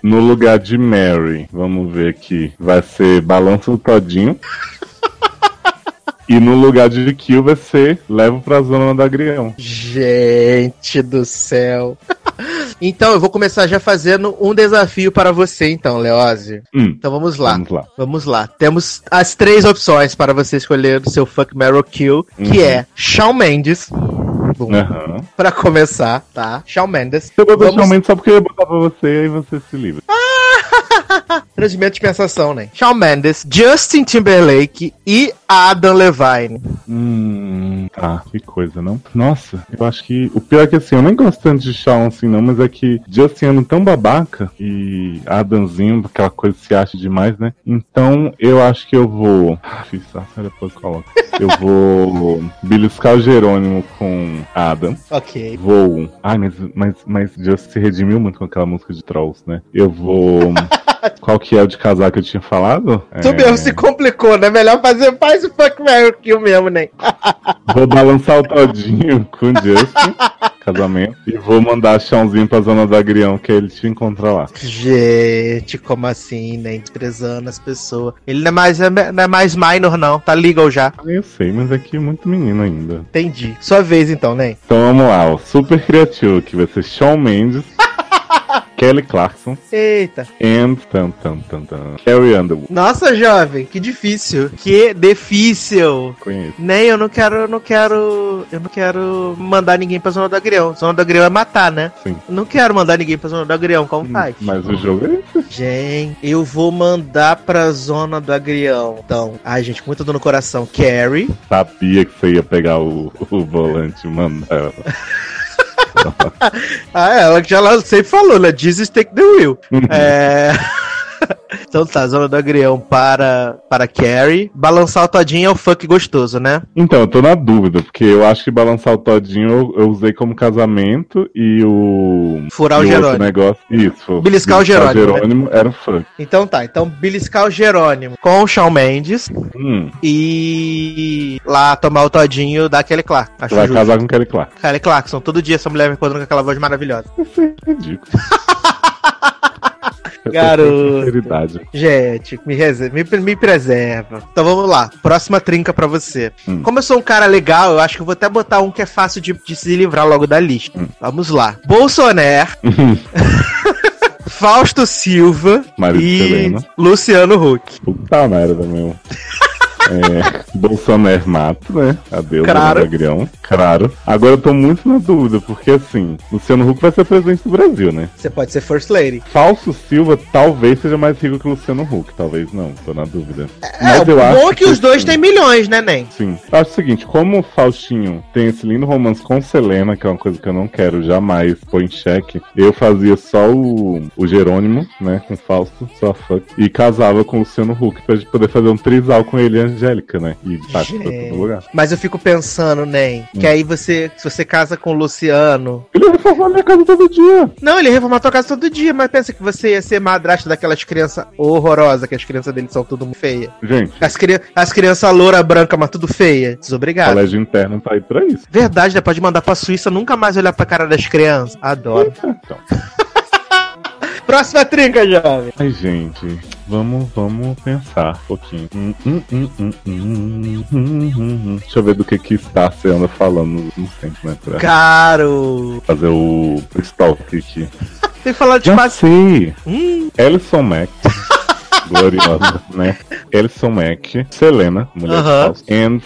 Speaker 5: No lugar de Mary, vamos ver aqui, vai ser Balanço do Todinho. e no lugar de Kill vai ser Levo pra Zona da Agrião.
Speaker 1: Gente do céu. Então, eu vou começar já fazendo um desafio para você, então, Leose.
Speaker 5: Hum,
Speaker 1: Então vamos lá.
Speaker 5: vamos lá.
Speaker 1: Vamos lá. Temos as três opções para você escolher o seu Fuck Meryl Kill, que
Speaker 5: Uhum.
Speaker 1: é Shawn Mendes. Bom,
Speaker 5: Aham.
Speaker 1: Pra começar, tá? Shawn Mendes.
Speaker 5: Eu vou
Speaker 1: Vamos-
Speaker 5: um momento só porque eu ia botar pra você e aí você se livra.
Speaker 1: Transmito de pensação, né? Shawn Mendes, Justin Timberlake e Adam Levine.
Speaker 5: Hum, tá, que coisa, não? Nossa, eu acho que. O pior é que assim, eu nem gosto tanto de Shawn assim, não, mas é que Justin é tão babaca e Adamzinho, aquela coisa que se acha demais, né? Então eu acho que eu vou. Ah, Fiz essa, depois eu coloco. Eu vou beliscar o Jerônimo com Adam.
Speaker 1: Ok.
Speaker 5: Vou. Ai, mas, mas, mas Justin se redimiu muito com aquela música de Trolls, né? Eu vou. Qual que é o de casar que eu tinha falado?
Speaker 1: Tu
Speaker 5: É,
Speaker 1: mesmo se complicou, né? Melhor fazer faz o Fuck Meryl Kill mesmo, né?
Speaker 5: Vou balançar o todinho com o Justin, casamento, e vou mandar chãozinho pra zona do Agrião, que ele te encontra lá.
Speaker 1: Gente, como assim, né? Desprezando as pessoas. Ele não é mais, não é mais minor, não. Tá legal já.
Speaker 5: Ah, Eu sei, mas aqui é muito menino ainda.
Speaker 1: Entendi. Sua vez, então, né?
Speaker 5: Então vamos lá, o super criativo, que vai ser Shawn Mendes, Kelly Clarkson,
Speaker 1: Eita.
Speaker 5: and tam, tam, tam, tam, Carrie Underwood.
Speaker 1: Nossa, jovem, que difícil. Que difícil.
Speaker 5: Conheço.
Speaker 1: Nem eu não quero, eu não quero. Eu não quero mandar ninguém pra zona do agrião. Zona do agrião é matar, né?
Speaker 5: Sim.
Speaker 1: Não quero mandar ninguém pra zona do agrião, como faz?
Speaker 5: Mas o jogo é esse.
Speaker 1: Gente, eu vou mandar pra zona do agrião. Então, ai, gente, com muita dor no coração. Carrie.
Speaker 5: Sabia que você ia pegar o, o volante e mandar.
Speaker 1: Ah, ela que já ela sempre falou, né? Jesus take the wheel. é. Então tá, zona do agrião para, para Carrie. Balançar o todinho é o funk gostoso, né?
Speaker 5: Então, eu tô na dúvida, porque eu acho que balançar o todinho eu, eu usei como casamento e o.
Speaker 1: Furar o
Speaker 5: e outro
Speaker 1: Jerônimo.
Speaker 5: negócio. Isso.
Speaker 1: Beliscar o Jerônimo, né?
Speaker 5: Jerônimo era o funk.
Speaker 1: Então tá, então beliscar o Jerônimo com o Shawn Mendes
Speaker 5: Hum,
Speaker 1: e lá tomar o todinho da Kelly Clark. Acho
Speaker 5: vai
Speaker 1: justo.
Speaker 5: casar com Kelly Clark.
Speaker 1: Kelly Clarkson, todo dia essa mulher me encontrando com aquela voz maravilhosa.
Speaker 5: Isso é ridículo.
Speaker 1: Garoto. Gente, me, me, me preserva. Então vamos lá. Próxima trinca pra você.
Speaker 5: Hum.
Speaker 1: Como eu sou um cara legal, eu acho que eu vou até botar um que é fácil de, de se livrar logo da lista.
Speaker 5: Hum.
Speaker 1: Vamos lá. Bolsonaro, Fausto Silva
Speaker 5: Marido
Speaker 1: e
Speaker 5: Selena.
Speaker 1: Luciano Huck.
Speaker 5: Puta merda, meu. É, Bolsonaro mato, né? Adeus,
Speaker 1: Claro.
Speaker 5: Agrião. Claro. Agora eu tô muito na dúvida, porque assim, Luciano Huck vai ser presidente do Brasil, né?
Speaker 1: Você pode ser First Lady.
Speaker 5: Falso Silva talvez seja mais rico que o Luciano Huck, talvez não, tô na dúvida.
Speaker 1: É, o bom é que os dois têm milhões, né, Nen?
Speaker 5: Sim. Eu acho o seguinte, como o Faustinho tem esse lindo romance com Selena, que é uma coisa que eu não quero jamais pôr em xeque, eu fazia só o, o Jerônimo, né, com Fausto, só fuck, e casava com o Luciano Huck pra gente poder fazer um trisal com ele e a Angélica, né, e tá pra todo lugar.
Speaker 1: Mas eu fico pensando, Nen, que aí você, se você casa com o Luciano.
Speaker 5: Ele vai reformar minha casa todo dia.
Speaker 1: Não, ele ia reformar tua casa todo dia, mas pensa que você ia ser madrasta daquelas crianças horrorosas, que as crianças dele são tudo feias.
Speaker 5: Gente,
Speaker 1: As, cri as crianças loura branca, mas tudo feia. Desobrigado.
Speaker 5: colégio interno tá aí pra isso.
Speaker 1: Verdade, né? Pode mandar pra Suíça nunca mais olhar pra cara das crianças. Adoro.
Speaker 5: Então.
Speaker 1: Próxima trinca, jovem.
Speaker 5: Ai, gente, vamos, vamos pensar um pouquinho. Hum, hum, hum, hum, hum, hum, hum, hum. Deixa eu ver do que que está anda falando últimos tempos, né? Pra
Speaker 1: Caro.
Speaker 5: fazer o stalk aqui.
Speaker 1: Tem que falar de
Speaker 5: Já sei!
Speaker 1: Hum,
Speaker 5: Ellison Mack. Gloriosa, né? Ellison Mack, Selena, mulher
Speaker 1: Aham.
Speaker 5: falsa, and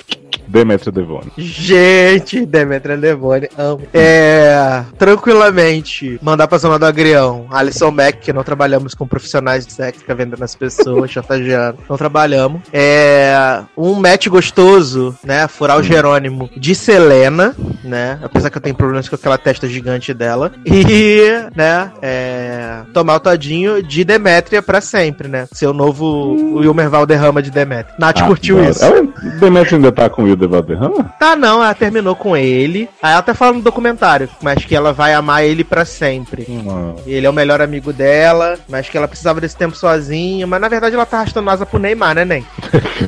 Speaker 5: Demetria Devone.
Speaker 1: gente, Demetra Levone, amo. É. Tranquilamente, mandar pra zona do agrião. Alisson Mack, que não trabalhamos com profissionais de sexo, fica vendendo as pessoas, chantageando. Não trabalhamos. É. Um match gostoso, né? Furar o Jerônimo de Selena, né? Apesar que eu tenho problemas com aquela testa gigante dela. E, né? É. Tomar o todinho de Demétria pra sempre, né? Ser o novo Wilmer Valderrama de Demétria. Nath curtiu
Speaker 5: bora.
Speaker 1: isso.
Speaker 5: Ela, Demetria ainda tá com o Hilda Valderrama?
Speaker 1: Tá, não, ela terminou com ele. Aí ela até fala no documentário, mas que ela vai amar ele pra sempre.
Speaker 5: Não.
Speaker 1: Ele é o melhor amigo dela, mas que ela precisava desse tempo sozinha. Mas na verdade ela tá arrastando asa pro Neymar, né, Ney?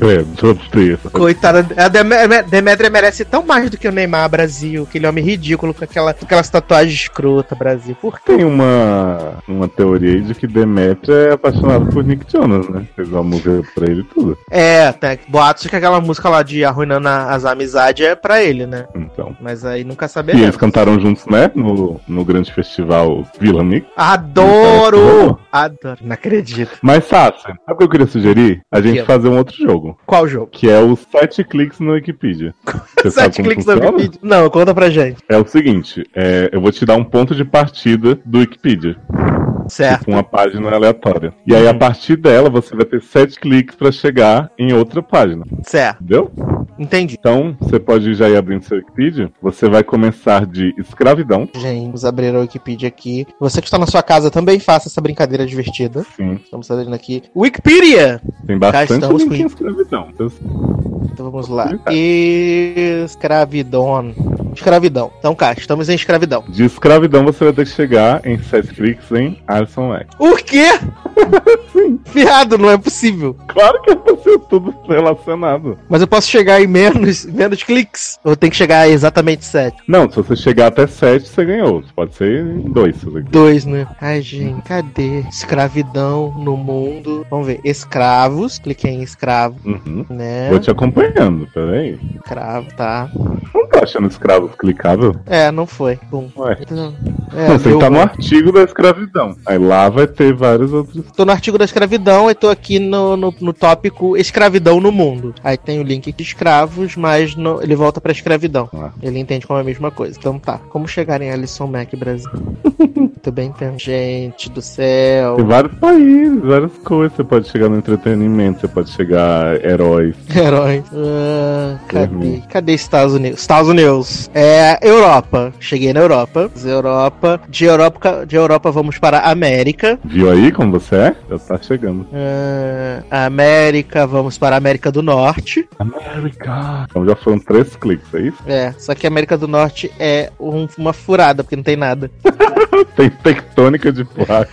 Speaker 5: Deus.
Speaker 1: Coitada, a Dem- Demetria merece tão mais do que o Neymar, Brasil. Aquele homem ridículo com aquela, com aquelas tatuagens escrota, Brasil. Por quê?
Speaker 5: Tem uma, uma teoria aí de que Demetria é apaixonada por Nick Jonas, né? Fez uma música pra ele e tudo.
Speaker 1: É, tem boatos que aquela música lá de Arruinando as Amizades é pra ele, né?
Speaker 5: Então.
Speaker 1: Mas aí nunca
Speaker 5: E
Speaker 1: saberemos.
Speaker 5: eles cantaram juntos, né? No, no grande festival Vila Mix.
Speaker 1: Adoro! Adoro. Não acredito.
Speaker 5: Mas, Sassi, sabe o que eu queria sugerir? A gente
Speaker 1: quê?
Speaker 5: fazer um outro jogo.
Speaker 1: Qual jogo?
Speaker 5: Que é os sete cliques no Wikipedia.
Speaker 1: Sete cliques no? Wikipedia. Não, conta pra gente.
Speaker 5: É o seguinte, é, eu vou te dar um ponto de partida do Wikipedia.
Speaker 1: Certo.
Speaker 5: Com uma página aleatória. E aí, a partir dela, você vai ter sete cliques pra chegar em outra página.
Speaker 1: Certo.
Speaker 5: Entendeu?
Speaker 1: Entendi.
Speaker 5: Então, você pode já ir abrindo seu Wikipedia. Você vai começar de escravidão.
Speaker 1: Gente, vamos abrir a Wikipedia aqui. Você que está na sua casa também faça essa brincadeira divertida.
Speaker 5: Sim.
Speaker 1: Estamos abrindo aqui. Wikipedia!
Speaker 5: Tem bastante link
Speaker 1: com-
Speaker 5: escravidão. Então
Speaker 1: vamos lá. Escravidão. Escravidão. Então cá, estamos em escravidão.
Speaker 5: De escravidão, você vai ter que chegar em sete cliques em Alison Mack.
Speaker 1: O quê? Fiado, não é possível.
Speaker 5: Claro que é ser tudo relacionado.
Speaker 1: Mas eu posso chegar em menos, menos cliques? Ou tem que chegar exatamente 7?
Speaker 5: Não, se você chegar até 7, você ganhou. Pode ser em 2. Se você...
Speaker 1: Dois, né? Ai, gente, cadê? Escravidão no mundo. Vamos ver. Escravos. Cliquei em escravo,
Speaker 5: Uhum.
Speaker 1: né?
Speaker 5: Vou te acompanhando, peraí.
Speaker 1: Escravo, tá.
Speaker 5: Não tá achando escravo clicável?
Speaker 1: É, não foi. Bum.
Speaker 5: Ué.
Speaker 1: Então,
Speaker 5: não,
Speaker 1: É,
Speaker 5: você
Speaker 1: deu
Speaker 5: tá no artigo da escravidão. Aí lá vai ter vários outros.
Speaker 1: Tô no artigo da escravidão e tô aqui no, no, no tópico escravidão no mundo. Aí tem o link de escravos, mas no- ele volta pra escravidão.
Speaker 5: Ah.
Speaker 1: Ele entende como a mesma coisa. Então tá. Como chegar em Alisson Mac Brasil? Muito bem, então. Gente do céu.
Speaker 5: Tem vários países, várias coisas. Você pode chegar no entretenimento, você pode chegar heróis.
Speaker 1: Heróis. Ah, cadê? Cadê Estados Unidos? Estados Unidos. É, Europa. Cheguei na Europa. Europa. De Europa, de Europa vamos para a América.
Speaker 5: Viu aí como você é? Já tá chegando.
Speaker 1: Ah, América, vamos para a América do Norte.
Speaker 5: América. Então já foram três cliques, é isso?
Speaker 1: É, só que a América do Norte é um- uma furada, porque não tem nada.
Speaker 5: Tem tectônica de placa.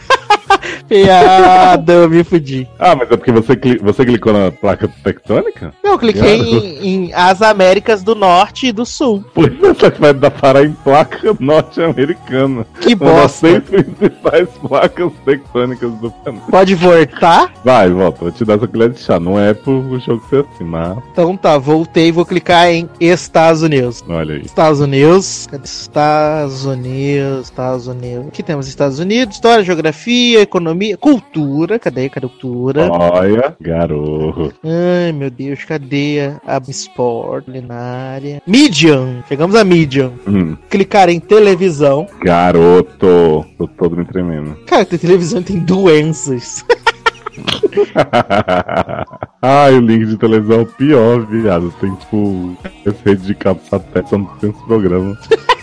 Speaker 1: Piada, eu me fudi.
Speaker 5: Ah, mas é porque você, cli- você clicou na placa tectônica?
Speaker 1: Não, eu cliquei em, em as Américas do Norte e do Sul.
Speaker 5: Por isso só que vai dar parar em placa norte-americana.
Speaker 1: Que
Speaker 5: Uma das
Speaker 1: bosta.
Speaker 5: principais placas tectônicas do planeta.
Speaker 1: Pode voltar?
Speaker 5: Vai, volta, vou te dar essa colher de chá. Não é por jogo ser assim, mas
Speaker 1: Então tá, voltei, vou clicar em Estados Unidos.
Speaker 5: olha aí.
Speaker 1: Estados Unidos? Estados Unidos, Estados Unidos. Aqui temos Estados Unidos, história, geografia, economia, cultura. Cadê? Cadê cultura?
Speaker 5: Olha, garoto.
Speaker 1: Ai, meu Deus, cadê a Sport, culinária? Medium, chegamos a Medium.
Speaker 5: Hum,
Speaker 1: Clicar em televisão.
Speaker 5: garoto. Tô todo me tremendo.
Speaker 1: Cara, tem televisão tem doenças.
Speaker 5: Ai, o link de televisão é o pior, viado. Tem tipo. Rede de cabo satélite, só não tem esse programa.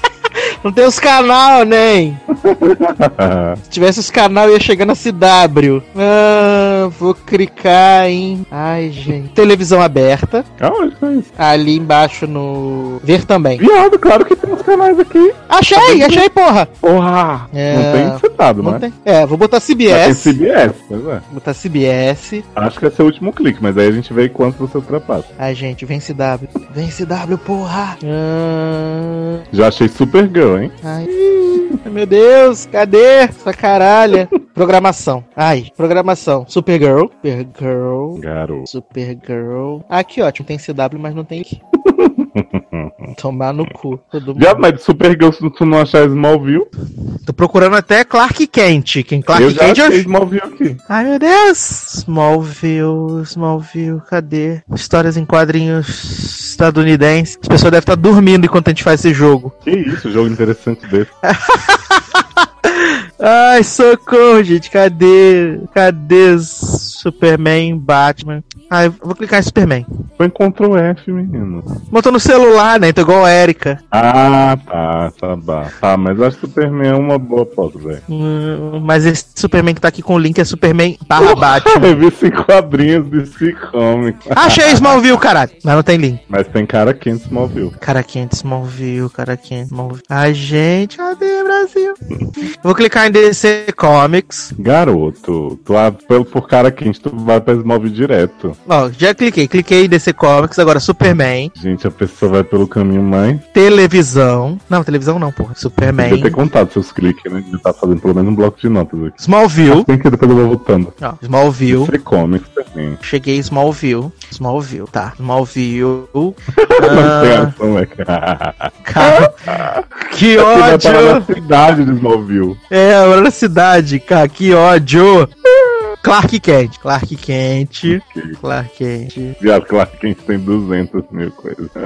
Speaker 1: Não tem os canal, nem. Se tivesse os canal, ia chegar na CW. Ah, vou clicar em. Ai, gente. Televisão aberta.
Speaker 5: Aonde tá isso?
Speaker 1: Ali embaixo no. Ver também.
Speaker 5: Viado, claro que tem uns canais aqui.
Speaker 1: Achei, achei, porra.
Speaker 5: Porra!
Speaker 1: É,
Speaker 5: Não tem citado,
Speaker 1: Não
Speaker 5: né?
Speaker 1: tem. É, vou botar
Speaker 5: Mas tem
Speaker 1: CBS.
Speaker 5: CBS, pois é.
Speaker 1: Vou botar CBS.
Speaker 5: Acho que esse é o último clique, mas aí a gente vê quanto você ultrapassa.
Speaker 1: Ai, gente, vem CW. Vem CW, porra. Ah,
Speaker 5: Já achei super girl, hein?
Speaker 1: Ai, meu Deus, cadê essa caralha? Programação. Ai, programação. Supergirl. Supergirl.
Speaker 5: Garoto.
Speaker 1: Supergirl. Ah, que ótimo. Tem CW, mas não tem aqui. Tomar no cu. Todo mundo.
Speaker 5: Viado, mas de super girl, se tu não achar Smallville,
Speaker 1: Tô procurando até Clark Kent. Quem Clark
Speaker 5: eu já
Speaker 1: Kent
Speaker 5: achei
Speaker 1: eu...
Speaker 5: Smallville aqui.
Speaker 1: Ai, meu Deus. Smallville, Smallville, cadê? Histórias em quadrinhos estadunidenses. As pessoas devem estar dormindo enquanto a gente faz esse jogo.
Speaker 5: Que isso, jogo interessante desse.
Speaker 1: Ai, socorro, gente. Cadê? Cadê Superman, Batman? Ai, eu vou clicar em Superman.
Speaker 5: Foi em Ctrl F, menino.
Speaker 1: Botou no celular, né? Tô igual a Erika.
Speaker 5: Ah, tá, tá bom. Tá, mas acho que Superman é uma boa foto, velho.
Speaker 1: Hum, mas esse Superman que tá aqui com o link é Superman barra Batman.
Speaker 5: Eu vi em quadrinhos de DC Comics.
Speaker 1: Achei Smallville, caralho. Mas não tem link.
Speaker 5: Mas tem cara quente Smallville.
Speaker 1: Cara quente, Smallville, cara quente, Smallville. Ai, gente, cadê Brasil? Vou clicar em DC Comics.
Speaker 5: Garoto, tu ah, pelo por cara quente, tu vai pra Smallville direto.
Speaker 1: Ó, já cliquei. Cliquei em DC Comics, agora Superman.
Speaker 5: Gente, a pessoa vai pelo caminho mais.
Speaker 1: Televisão. Não, televisão não, porra. Superman.
Speaker 5: Devia ter contado seus cliques, né? Devia estar fazendo pelo menos um bloco de notas aqui.
Speaker 1: Smallville.
Speaker 5: Tem que depois eu vou voltando.
Speaker 1: Ó, Smallville.
Speaker 5: DC Comics também.
Speaker 1: Cheguei Smallville. Smallville, tá. Smallville.
Speaker 5: Tem
Speaker 1: Ah,
Speaker 5: cara.
Speaker 1: que ódio!
Speaker 5: cidade de Smallville.
Speaker 1: É, na cidade, cara, que ódio! Clark Kent. Clark Kent. Clark Kent.
Speaker 5: Viado, a gente tem 200 mil coisas.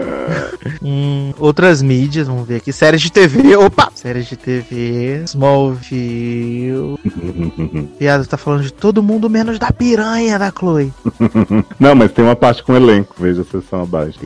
Speaker 1: Hum, outras mídias, vamos ver aqui. Séries de TV. Opa! Séries de TV. Smallville. Viado, tá falando de todo mundo menos da piranha da Chloe.
Speaker 5: Não, mas tem uma parte com elenco, veja a sessão abaixo.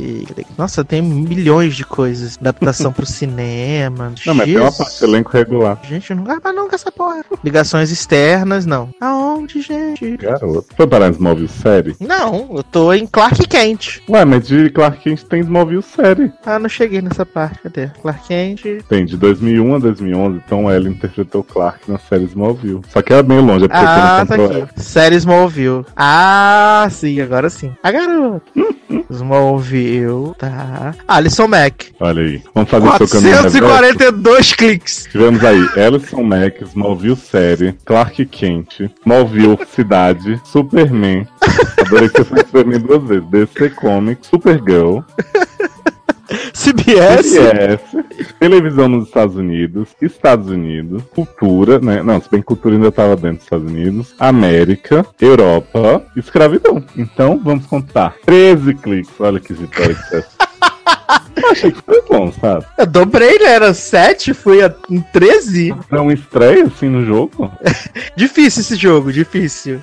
Speaker 1: Nossa, tem milhões de coisas. Adaptação pro cinema.
Speaker 5: Não, mas tem uma
Speaker 1: Jesus.
Speaker 5: parte elenco regular.
Speaker 1: Gente, não gasta nunca essa porra. Ligações externas, não. Aonde, gente?
Speaker 5: Garoto. Foi parar em Smallville série?
Speaker 1: Não, eu tô em Clark Kent.
Speaker 5: Ué, mas de Clark Kent tem Smallville série.
Speaker 1: Ah, não cheguei nessa parte. Cadê? Clark Kent.
Speaker 5: Tem de 2001 a 2011, Tom Ellen interpretou Clark na série Smallville. Só que era meio longe, é porque
Speaker 1: Ah, tá aqui. Série Smallville. Ah, sim, agora sim. A garota. Smallville, tá. Alison Mack.
Speaker 5: Olha aí. Vamos fazer o seu caminho reverso.
Speaker 1: 442 cliques.
Speaker 5: Tivemos aí Alison Mack, Smallville série, Clark Kent, Smallville cidade, Superman. Adorei que você Superman duas vezes. DC Comics, Supergirl,
Speaker 1: CBS.
Speaker 5: CBS, televisão nos Estados Unidos, Estados Unidos, cultura, né? Não, se bem que cultura ainda estava dentro dos Estados Unidos, América, Europa, escravidão. Então, vamos contar. 13 cliques. Olha que vitória que é. Eu achei que foi bom, sabe?
Speaker 1: Eu dobrei, né? Era 7, fui a- em 13.
Speaker 5: Pra uma estreia assim no jogo,
Speaker 1: Difícil esse jogo, difícil.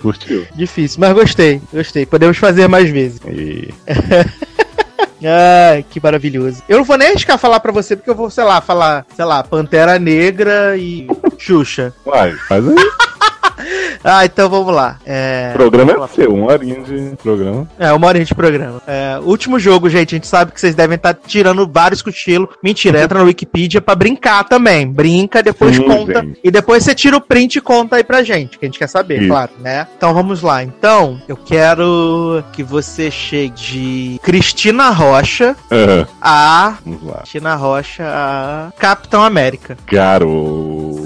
Speaker 5: curtiu.
Speaker 1: Difícil, mas gostei, gostei. Podemos fazer mais vezes.
Speaker 5: E...
Speaker 1: Ai, que maravilhoso. Eu não vou nem arriscar falar pra você, porque eu vou, sei lá, falar, sei lá, Pantera Negra e Xuxa.
Speaker 5: Vai, faz aí.
Speaker 1: Ah, então vamos lá. É...
Speaker 5: O programa é seu, uma horinha de programa.
Speaker 1: É, uma horinha de programa. É, último jogo, gente. A gente sabe que vocês devem estar tirando vários cochilos. Mentira, entra no Wikipedia pra brincar também. Brinca, depois
Speaker 5: Sim,
Speaker 1: conta.
Speaker 5: gente.
Speaker 1: E depois você tira o print e conta aí pra gente, que a gente quer saber,
Speaker 5: Isso.
Speaker 1: claro, né? Então vamos lá. Então, eu quero que você chegue de Cristina Rocha
Speaker 5: Ah,
Speaker 1: a.
Speaker 5: vamos lá.
Speaker 1: Cristina Rocha a Capitão América.
Speaker 5: Garoto.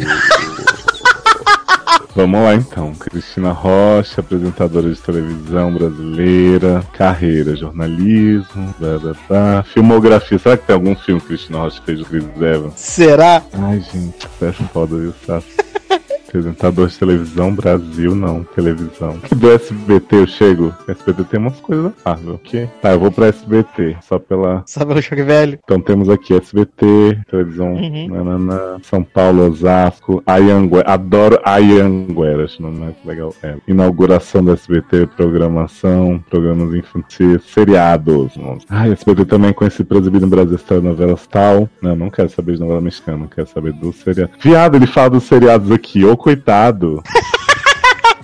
Speaker 5: Vamos lá então. Cristina Rocha, apresentadora de televisão brasileira, carreira, jornalismo, blá, blá, blá. filmografia. Será que tem algum filme que Cristina Rocha fez do Chris Evans?
Speaker 1: Será?
Speaker 5: Ai, gente, isso é foda, viu, Sassi? Apresentador de televisão, Brasil, não, televisão. Do SBT eu chego. SBT tem umas coisas da Marvel, ok? Tá, eu vou pra SBT, só pela
Speaker 1: Sabe o choque velho?
Speaker 5: então temos aqui SBT, televisão,
Speaker 1: Uhum.
Speaker 5: nananã, São Paulo, Osasco, Ayanguera, adoro Ayanguera, acho o nome mais legal. É. Inauguração do SBT, programação, programas infantis, seriados. Ai, SBT também conheci por exibido no Brasil as telenovelas tal. Não, não quero saber de novela mexicana, quero saber do seriado. Viado, ele fala dos seriados aqui, ô coitado.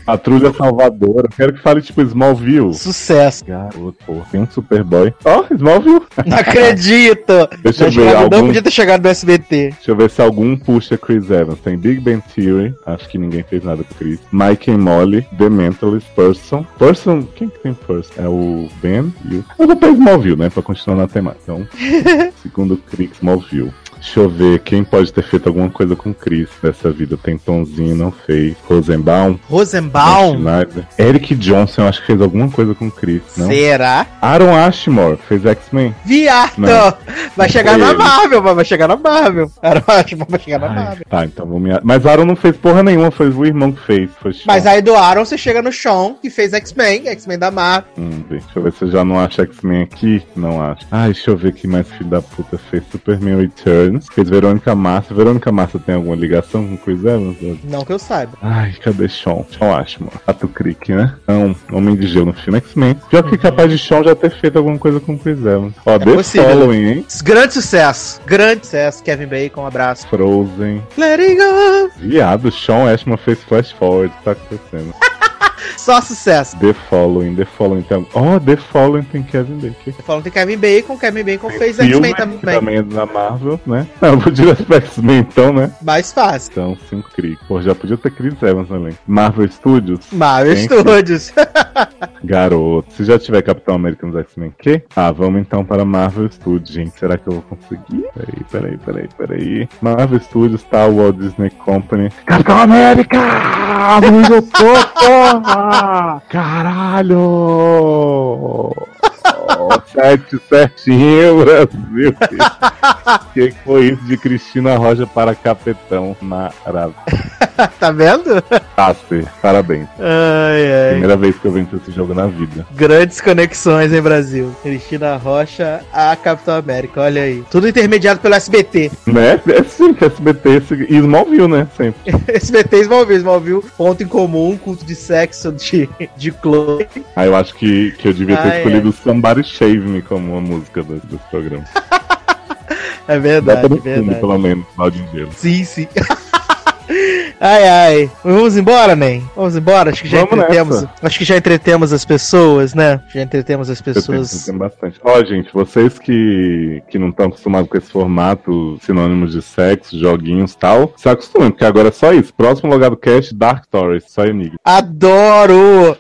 Speaker 5: Patrulha Salvadora, quero que fale tipo Smallville.
Speaker 1: Sucesso.
Speaker 5: Garoto, pô, tem um Superboy. Ó, Smallville.
Speaker 1: Não acredito!
Speaker 5: Deixa eu
Speaker 1: Não,
Speaker 5: ver,
Speaker 1: não
Speaker 5: algum-
Speaker 1: podia ter chegado no SBT.
Speaker 5: Deixa eu ver se algum puxa Chris Evans. Tem Big Bang Theory, acho que ninguém fez nada com Chris. Mike and Molly, The Mentalist, Person. Person, quem que tem Person? É o Ben e o... Eu vou pra Smallville, né, pra continuar na temática. Então, segundo Chris, Smallville. Deixa eu ver quem pode ter feito alguma coisa com Chris nessa vida. Tem Tonzinho, não fez. Rosenbaum.
Speaker 1: Rosenbaum?
Speaker 5: Eric Johnson, eu acho que fez alguma coisa com Chris, não?
Speaker 1: Será?
Speaker 5: Aaron Ashmore fez X-Men.
Speaker 1: Viado!
Speaker 5: Não.
Speaker 1: Vai
Speaker 5: Não
Speaker 1: chegar na
Speaker 5: ele.
Speaker 1: Marvel, vai chegar na Marvel. Era ótimo, vai chegar na
Speaker 5: Ai,
Speaker 1: Marvel.
Speaker 5: tá, então vou me. Mas Aaron não fez porra nenhuma, foi o irmão que fez.
Speaker 1: Mas aí do Aaron você chega no Sean, que fez X-Men, X-Men da Marvel.
Speaker 5: Hum, deixa eu ver se eu já não acho X-Men aqui. Não acho. Ai, deixa eu ver que mais filho da puta fez Superman Returns. Fez Verônica Massa. Verônica Massa tem alguma ligação com Chris Evans?
Speaker 1: Não que eu saiba.
Speaker 5: Ai, cadê Sean? Sean Ashmore. Pato Creek, né? Não, Homem de Gelo no filme X-Men. Pior que capaz de Sean já ter feito alguma coisa com Chris Evans. Ó, The
Speaker 1: É possível.
Speaker 5: Following, hein?
Speaker 1: Grande sucesso. Grande sucesso. Kevin Bacon, um abraço.
Speaker 5: Frozen.
Speaker 1: Let it go.
Speaker 5: Viado, Sean Ashmore fez Flash Forward. Tá acontecendo?
Speaker 1: Só sucesso.
Speaker 5: The Following, The Following tem. Ó, The Following tem Kevin Bacon.
Speaker 1: Falando tem Kevin Bacon, Kevin Bacon fez
Speaker 5: Filme,
Speaker 1: X-Men também.
Speaker 5: também da Marvel, né? Não, eu vou direto pra X-Men então, né?
Speaker 1: Mais fácil.
Speaker 5: Então, 5 Creek. Pô, já podia ter Chris Evans também. Marvel Studios.
Speaker 1: Marvel
Speaker 5: Tem
Speaker 1: Studios.
Speaker 5: Garoto. Se já tiver Capitão América nos X-Men, que? Ah, vamos então para Marvel Studios, gente. Será que eu vou conseguir? Peraí, peraí, peraí, peraí. Marvel Studios, tá? Walt Disney Company. Capitão América! Muito porra! Caralho! Sete certinho, Brasil. que foi isso de Cristina Rocha para Capitão? Maravilha.
Speaker 1: tá vendo?
Speaker 5: Tassi, parabéns.
Speaker 1: Ai, ai.
Speaker 5: Primeira vez que eu venci esse jogo na vida.
Speaker 1: Grandes conexões em Brasil. Cristina Rocha a Capitão América, olha aí. Tudo intermediado pelo SBT.
Speaker 5: Né? É sim, que SBT e Smallville, né? Sempre.
Speaker 1: SBT e Smallville, Smallville, ponto em comum, culto de sexo de, de Chloe.
Speaker 5: Aí eu acho que, que eu devia ter
Speaker 1: Ah, é.
Speaker 5: escolhido Somebody Shave Me como uma música desse, desse programa.
Speaker 1: É
Speaker 5: Dá
Speaker 1: verdade,
Speaker 5: pra no
Speaker 1: é
Speaker 5: fundo,
Speaker 1: verdade.
Speaker 5: pelo menos, mal de gelo.
Speaker 1: Sim, sim. Ai, ai. Vamos embora, Nen? Vamos embora? Acho que já
Speaker 5: Vamos
Speaker 1: entretemos.
Speaker 5: nessa.
Speaker 1: Acho que já entretemos as pessoas, né? Já entretemos as pessoas.
Speaker 5: tem bastante. Ó, gente, vocês que, que não estão acostumados com esse formato, sinônimos de sexo, joguinhos e tal, se acostumem, porque agora é só isso. Próximo lugar do cast, Dark Stories, só Enigma.
Speaker 1: Adoro!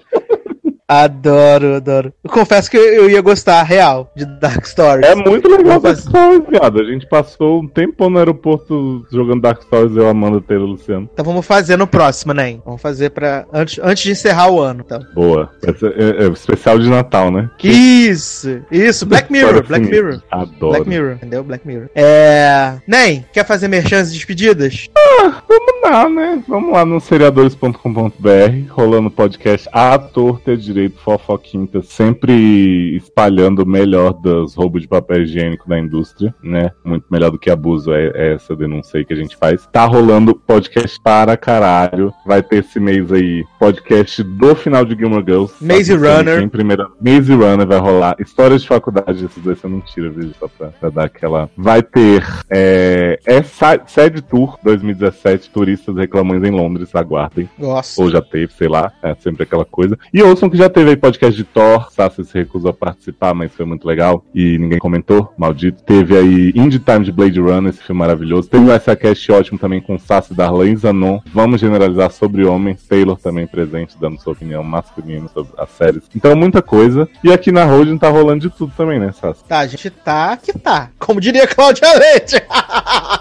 Speaker 1: Adoro, adoro. Eu confesso que eu, ia gostar, real, de Dark Stories.
Speaker 5: É muito legal Dark Stories, viado. A gente passou um tempo no aeroporto jogando Dark Stories, eu, Amanda, Taylor e Luciano.
Speaker 1: Então vamos fazer no próximo, Nen. Vamos fazer para antes, antes de encerrar o ano, então.
Speaker 5: Boa. É, é o especial de Natal, né?
Speaker 1: Isso! Isso, Black Mirror, Black. Mirror.
Speaker 5: Adoro.
Speaker 1: Black Mirror, entendeu? Black Mirror. É. Nen, quer fazer merchans e despedidas?
Speaker 5: Vamos recomendar, né? Vamos lá no seriadores.com.br, rolando podcast A Torta Direito Fofoquinta, sempre espalhando o melhor dos roubos de papel higiênico da indústria, né? Muito melhor do que abuso, é, é essa denúncia aí que a gente faz. Tá rolando podcast para caralho. Vai ter esse mês aí podcast do final de Gilmore Girls.
Speaker 1: Maze
Speaker 5: Tá
Speaker 1: Runner.
Speaker 5: Em primeira... Maze Runner vai rolar. Histórias de faculdade, esses dois você não tira, viu? Só pra, pra dar aquela. Vai ter. É, é Sede Tour 2017, turistas reclamões em Londres, aguardem.
Speaker 1: Nossa.
Speaker 5: Ou já teve, sei lá, é sempre aquela coisa. E ouçam que já teve aí podcast de Thor, Sassi se recusou a participar, mas foi muito legal. E ninguém comentou, maldito. Teve aí Indie Time de Blade Runner, esse filme maravilhoso. Teve um SACast ótimo também com Sassi, Darlan e Zanon. Vamos generalizar sobre homens. Taylor também presente, dando sua opinião masculina sobre as séries. Então, muita coisa. E aqui na Holding tá rolando de tudo também, né, Sassi?
Speaker 1: Tá, a gente tá que tá. Como diria Cláudia Leite.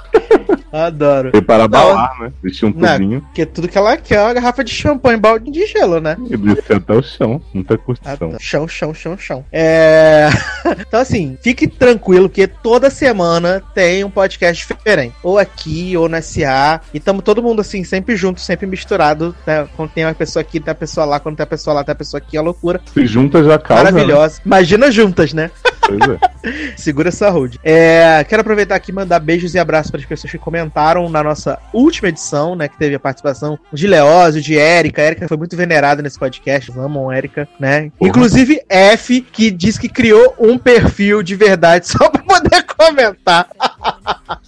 Speaker 1: Adoro.
Speaker 5: Para
Speaker 1: Não,
Speaker 5: balar, né? Vestir um
Speaker 1: Não,
Speaker 5: tubinho
Speaker 1: porque tudo que ela quer é uma garrafa de champanhe, balde de gelo, né?
Speaker 5: e descer até o chão. Muita
Speaker 1: Ah,
Speaker 5: curtição.
Speaker 1: tá. Chão, chão, chão, chão. É... então, assim, fique tranquilo que toda semana tem um podcast diferente. Ou aqui, ou na SA. E tamo todo mundo, assim, sempre junto, sempre misturado. Né? Quando tem uma pessoa aqui, tem a pessoa lá. Quando tem a pessoa lá, tem a pessoa aqui. É loucura.
Speaker 5: Se junta já causa. né?
Speaker 1: Maravilhosa. Imagina juntas, né?
Speaker 5: É.
Speaker 1: Segura essa hold. É, quero aproveitar aqui e mandar beijos e abraços para as pessoas que comentaram na nossa última edição, né? Que teve a participação de Leózio, de Érica. A Érica foi muito venerada nesse podcast. Amam Érica, né?
Speaker 5: Porra.
Speaker 1: Inclusive F, que diz que criou um perfil de verdade só para poder comentar.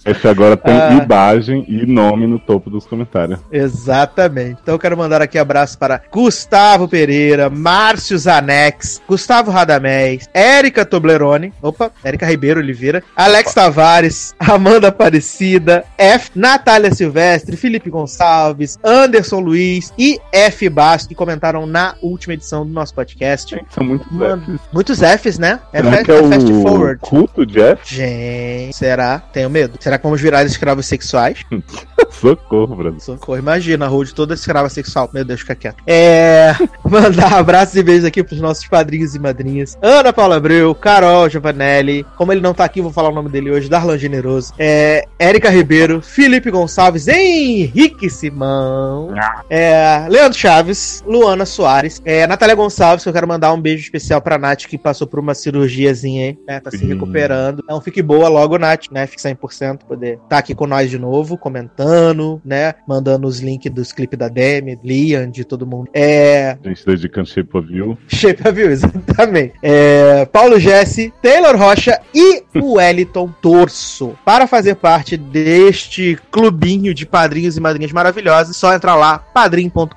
Speaker 5: Esse agora tem
Speaker 1: Ah.
Speaker 5: imagem e nome no topo dos comentários.
Speaker 1: Exatamente. Então eu quero mandar aqui abraço para Gustavo Pereira, Márcio Zanex, Gustavo Radamés, Érica Toblerone, opa, Érica Ribeiro Oliveira, Alex Tavares, Amanda Aparecida, F, Natália Silvestre, Felipe Gonçalves, Anderson Luiz e F Basto que comentaram na última edição do nosso podcast.
Speaker 5: Gente, são muito
Speaker 1: Mano,
Speaker 5: Fs.
Speaker 1: muitos Fs, né? É,
Speaker 5: Será
Speaker 1: fast,
Speaker 5: é
Speaker 1: é fast forward.
Speaker 5: culto de F?
Speaker 1: Gente, será? Tenho medo. Será que vamos virar escravos sexuais?
Speaker 5: Socorro, Bruno.
Speaker 1: Socorro, imagina, a Rude toda escrava sexual. Meu Deus, fica quieto. É. Mandar abraços e beijos aqui pros nossos padrinhos e madrinhas. Ana Paula Abreu, Carol Giovanelli. Como ele não tá aqui, vou falar o nome dele hoje. Darlan Generoso. É. Érica Ribeiro, Felipe Gonçalves, Henrique Simão. É. Leandro Chaves, Luana Soares. É. Natália Gonçalves, que eu quero mandar um beijo especial pra Nath, que passou por uma cirurgiazinha aí, né? Tá se recuperando. Então fique boa logo, Nath, né? Fique 100%, poder estar aqui com nós de novo, comentando, né? Mandando os links dos clipes da Demi, Liam, de todo mundo. É.
Speaker 5: A gente dedicando Shape of You.
Speaker 1: Shape of You, exatamente. É, Paulo Jesse, Taylor Rocha e o Wellington Torso. Para fazer parte deste clubinho de padrinhos e madrinhas maravilhosos, só entrar lá, padrim.com.br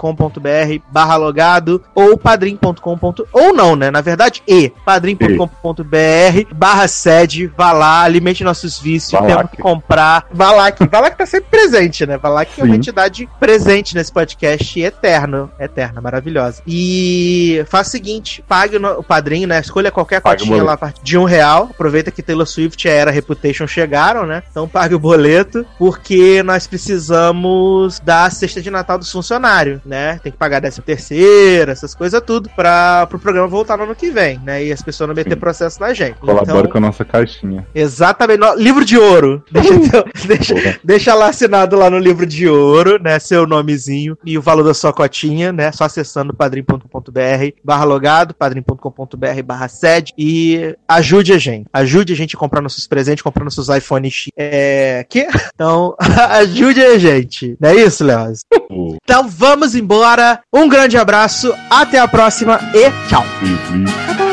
Speaker 1: barra logado ou padrim.com. ou não, né? Na verdade, e padrim.com.br barra sede, vá lá, alimente nossos vícios, temos que comprar. Valac, Valac tá sempre presente, né? Valac é uma
Speaker 5: Sim.
Speaker 1: entidade presente nesse podcast eterno, eterna, maravilhosa. E faz o seguinte, pague o, padrinho, né? Escolha qualquer
Speaker 5: Pague
Speaker 1: cotinha lá a partir de um real. Aproveita que Taylor Swift e a Era Reputation chegaram, né? Então pague o boleto, porque nós precisamos da cesta de Natal dos funcionários, né? Tem que pagar décimo terceiro, essas coisas tudo, para o programa voltar no ano que vem, né? E as pessoas não meter
Speaker 5: Sim.
Speaker 1: processo na gente.
Speaker 5: Colabore
Speaker 1: Então,
Speaker 5: com a nossa caixinha.
Speaker 1: Exatamente. no- livro de ouro. Deixa, deixa, lá assinado lá no livro de ouro, né? Seu nomezinho e o valor da sua cotinha, né? Só acessando padrim.com.br barra logado, padrim.com.br barra sede e ajude a gente. Ajude a gente a comprar nossos presentes, comprar nossos iPhone X. É. Que? Então, ajude a gente. Não é isso, Leoz?
Speaker 5: O
Speaker 1: Então vamos embora. Um grande abraço, até a próxima e tchau.
Speaker 5: Weasley.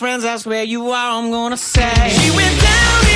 Speaker 10: Friends ask where you are, I'm gonna say. She went down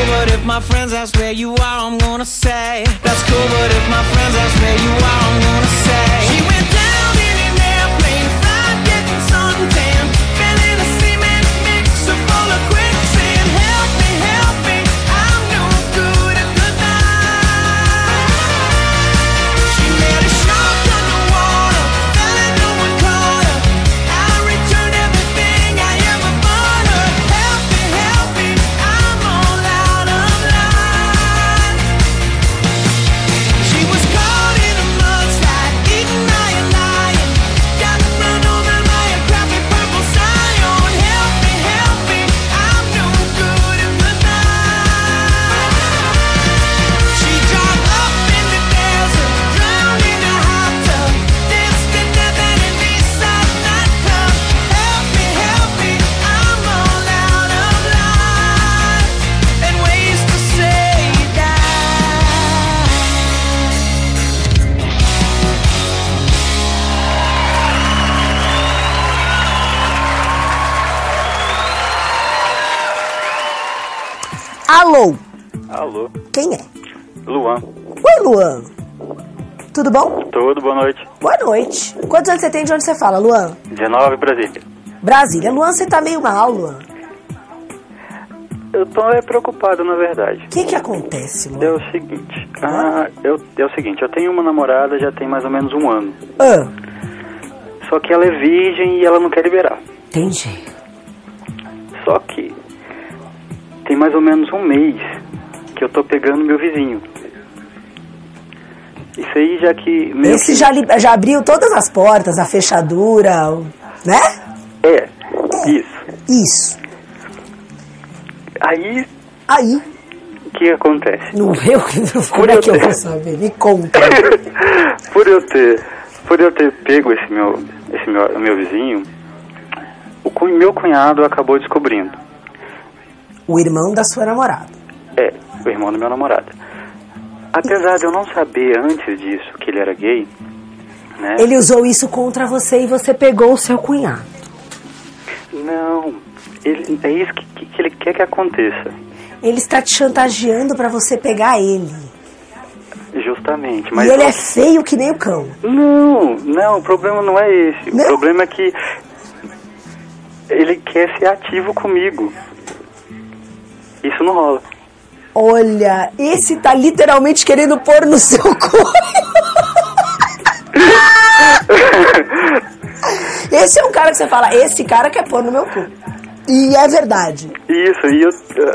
Speaker 10: cool, but if my friends ask where you are, I'm gonna say. That's cool, but if my friends ask where you are, I'm gonna say.
Speaker 11: Alô, quem é?
Speaker 12: Luan.
Speaker 11: Oi, Luan. Tudo bom?
Speaker 12: Tudo, boa noite.
Speaker 11: Boa noite. Quantos anos você tem de onde você fala, Luan?
Speaker 12: 19, Brasília.
Speaker 11: Brasília. Luan, você tá meio mal, Luan.
Speaker 12: Eu tô é, preocupado, na verdade.
Speaker 11: O que que acontece, Luan?
Speaker 12: É o seguinte, ah, eu, é o seguinte, eu tenho uma namorada já tem mais ou menos um ano.
Speaker 11: Ah,
Speaker 12: Só que ela é virgem e ela não quer liberar.
Speaker 11: entendi.
Speaker 12: Só que tem mais ou menos um mês que eu tô pegando meu vizinho. Isso aí já que.
Speaker 11: Esse
Speaker 12: que-
Speaker 11: já, li- já abriu todas as portas, a fechadura, né?
Speaker 12: É, isso.
Speaker 11: Isso.
Speaker 12: Aí,
Speaker 11: Aí,
Speaker 12: o que acontece?
Speaker 11: não eu, como é que eu vou saber? Me conta.
Speaker 12: por eu ter por eu ter pego esse meu esse meu, meu vizinho o meu cunhado acabou descobrindo
Speaker 11: O irmão da sua namorada.
Speaker 12: É o irmão do meu namorado apesar de eu não saber antes disso que ele era gay né
Speaker 11: Ele usou isso contra você e você pegou o seu cunhado.
Speaker 12: não ele é isso que, que- ele quer que aconteça
Speaker 11: Ele está te chantageando pra você pegar ele.
Speaker 12: justamente mas
Speaker 11: e ele
Speaker 12: eu-
Speaker 11: é feio que nem o cão.
Speaker 12: não não o problema não é esse
Speaker 11: Não?
Speaker 12: o problema é que ele quer ser ativo comigo isso não rola
Speaker 11: Olha, esse tá literalmente querendo pôr no seu cu. esse é um cara que você fala, esse cara quer pôr no meu cu. E é verdade.
Speaker 12: Isso, e eu,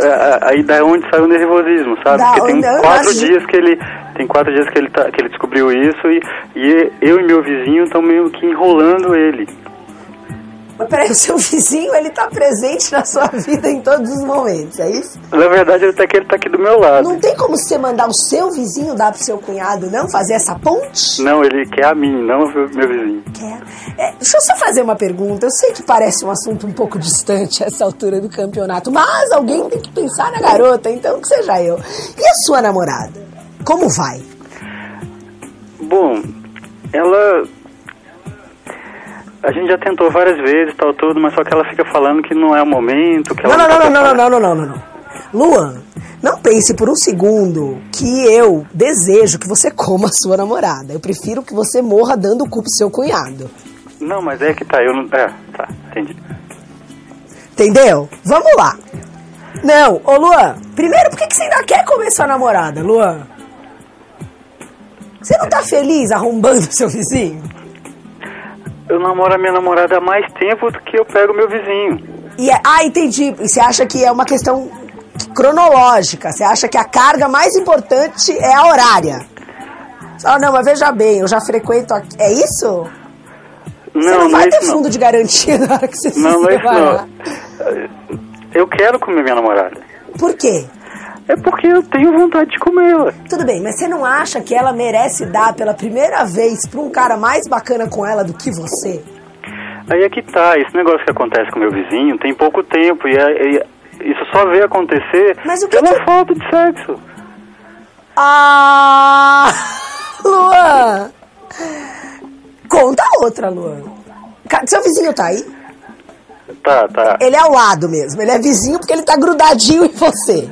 Speaker 12: a- a- aí da onde saiu o nervosismo, sabe?
Speaker 11: Da
Speaker 12: Porque tem quatro dias que ele tem quatro dias que ele tá, que ele descobriu isso e, e eu e meu vizinho estão meio que enrolando ele.
Speaker 11: Mas peraí, o seu vizinho, ele tá presente na sua vida em todos os momentos, é isso?
Speaker 12: Na verdade, até que ele tá aqui do meu lado.
Speaker 11: Não tem como você mandar o seu vizinho dar pro seu cunhado, não? Fazer essa ponte?
Speaker 12: Não, ele quer a mim, não o meu vizinho.
Speaker 11: Quer. É, deixa eu só fazer uma pergunta. Eu sei que parece um assunto um pouco distante a essa altura do campeonato, mas alguém tem que pensar na garota, então que seja eu. E a sua namorada? Como vai?
Speaker 12: Bom, ela. A gente já tentou várias vezes, tal, tudo, mas só que ela fica falando que não é o momento, que
Speaker 11: Não,
Speaker 12: ela
Speaker 11: não,
Speaker 12: tá
Speaker 11: não, não, não,
Speaker 12: preparada.
Speaker 11: não, não, não, não, não. Luan, não pense por um segundo que eu desejo que você coma a sua namorada. Eu prefiro que você morra dando o cu pro seu cunhado.
Speaker 12: Não, mas é que tá, eu não. É, tá, entendi.
Speaker 11: Entendeu? Vamos lá. Não, ô Luan, primeiro, por que, que você ainda quer comer sua namorada, Luan? Você não tá feliz arrombando seu vizinho?
Speaker 12: Eu namoro a minha namorada há mais tempo do que eu pego meu vizinho.
Speaker 11: E é- ah, entendi. E você acha que é uma questão cronológica? Você acha que a carga mais importante é a horária? Você fala, não, mas veja bem, eu já frequento aqui. É isso? você
Speaker 12: Não,
Speaker 11: não,
Speaker 12: não
Speaker 11: vai
Speaker 12: é
Speaker 11: ter
Speaker 12: não.
Speaker 11: fundo de garantia na hora que você se
Speaker 12: Não, não é isso não. Eu quero comer minha namorada.
Speaker 11: Por quê?
Speaker 12: É porque eu tenho vontade de comê-la.
Speaker 11: Tudo bem, mas você não acha que ela merece dar pela primeira vez pra um cara mais bacana com ela do que você?
Speaker 12: Aí é que tá, esse negócio que acontece com meu vizinho tem pouco tempo e, é- e isso só veio acontecer pela
Speaker 11: que-
Speaker 12: falta de sexo.
Speaker 11: Ah! Luan! Conta outra, Luan. Seu vizinho tá aí?
Speaker 12: Tá, tá.
Speaker 11: Ele é ao lado mesmo. Ele é vizinho porque ele tá grudadinho em você.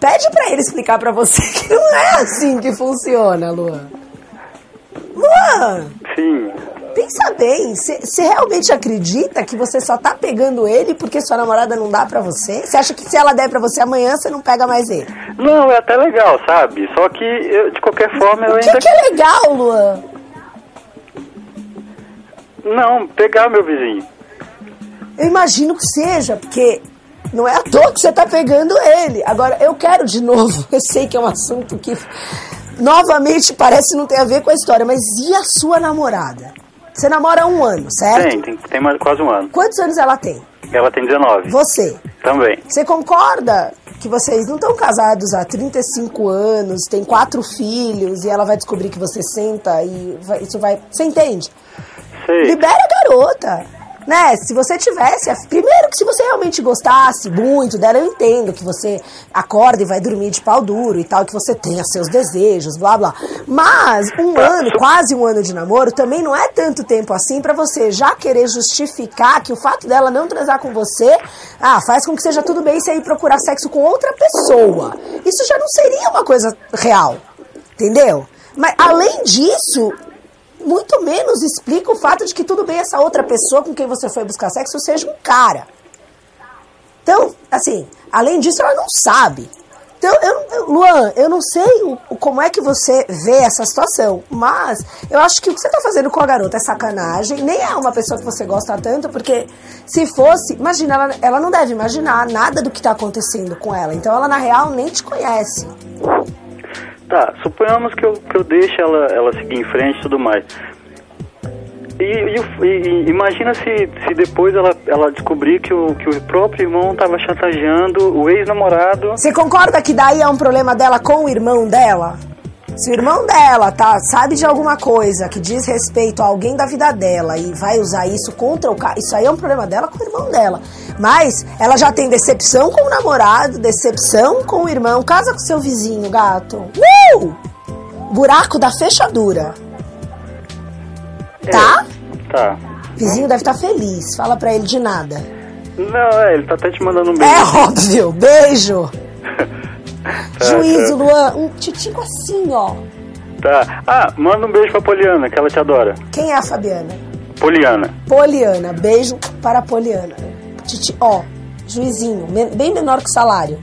Speaker 11: Pede pra ele explicar pra você que não é assim que funciona, Luan. Luan,
Speaker 12: Sim.
Speaker 11: pensa bem. Você realmente acredita que você só tá pegando ele porque sua namorada não dá pra você? Você acha que se ela der pra você amanhã, você não pega mais ele?
Speaker 12: Não, é até legal, sabe? Só que, eu, de qualquer forma, eu
Speaker 11: O que,
Speaker 12: ainda...
Speaker 11: que é legal, Luan?
Speaker 12: Não, pegar meu vizinho.
Speaker 11: Eu imagino que seja, porque não é à toa que você tá pegando ele. Agora, eu quero de novo, eu sei que é um assunto que novamente parece não ter a ver com a história, mas e a sua namorada? Você namora há um ano, certo?
Speaker 12: Tem, tem, tem mais quase um ano.
Speaker 11: Quantos anos ela tem?
Speaker 12: Ela tem 19.
Speaker 11: Você.
Speaker 12: Também.
Speaker 11: Você concorda que vocês não estão casados há 35 anos, tem quatro filhos e ela vai descobrir que você senta e vai- isso vai. Você entende?
Speaker 12: Sei.
Speaker 11: Libera a garota. Né? Se você tivesse. Primeiro que se você realmente gostasse muito dela, eu entendo que você acorda e vai dormir de pau duro e tal, que você tenha seus desejos, blá blá. Mas um ano, quase um ano de namoro, também não é tanto tempo assim pra você já querer justificar que o fato dela não transar com você, ah, faz com que seja tudo bem você ir procurar sexo com outra pessoa. Isso já não seria uma coisa real. Entendeu? Mas além disso, muito menos explica o fato de que tudo bem essa outra pessoa com quem você foi buscar sexo seja um cara. Então, assim, além disso, ela não sabe. Então, eu, eu- Luan, eu não sei o, como é que você vê essa situação, mas eu acho que o que você tá fazendo com a garota é sacanagem, nem é uma pessoa que você gosta tanto, porque se fosse, imagina, ela, ela não deve imaginar nada do que tá acontecendo com ela, então ela na real nem te conhece.
Speaker 12: Tá, suponhamos que eu, que eu deixe ela, ela seguir em frente e tudo mais. E, e e imagina se, se depois ela, ela descobrir que o, que o próprio irmão estava chantageando o ex-namorado.
Speaker 11: Você concorda que daí é um problema dela com o irmão dela? Se o irmão dela tá, sabe de alguma coisa que diz respeito a alguém da vida dela e vai usar isso contra o cara, isso aí é um problema dela com o irmão dela. Mas ela já tem decepção com o namorado, decepção com o irmão. Casa com seu vizinho, gato. Uh! Buraco da fechadura. Tá?
Speaker 12: Tá.
Speaker 11: Vizinho deve estar feliz. Fala pra ele de nada.
Speaker 12: Não, é, ele tá até te mandando um beijo.
Speaker 11: É óbvio. Beijo.
Speaker 12: Tá,
Speaker 11: Juízo,
Speaker 12: tá.
Speaker 11: Luan. Um titico assim, ó.
Speaker 12: Tá. Ah, manda um beijo pra Poliana, que ela te adora.
Speaker 11: Quem é a Fabiana?
Speaker 12: Poliana.
Speaker 11: Poliana. Beijo para a Poliana. Titi, ó, juizinho, bem menor que o salário.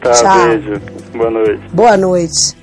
Speaker 12: Tá,
Speaker 11: Tchau.
Speaker 12: beijo. Boa noite.
Speaker 11: Boa noite.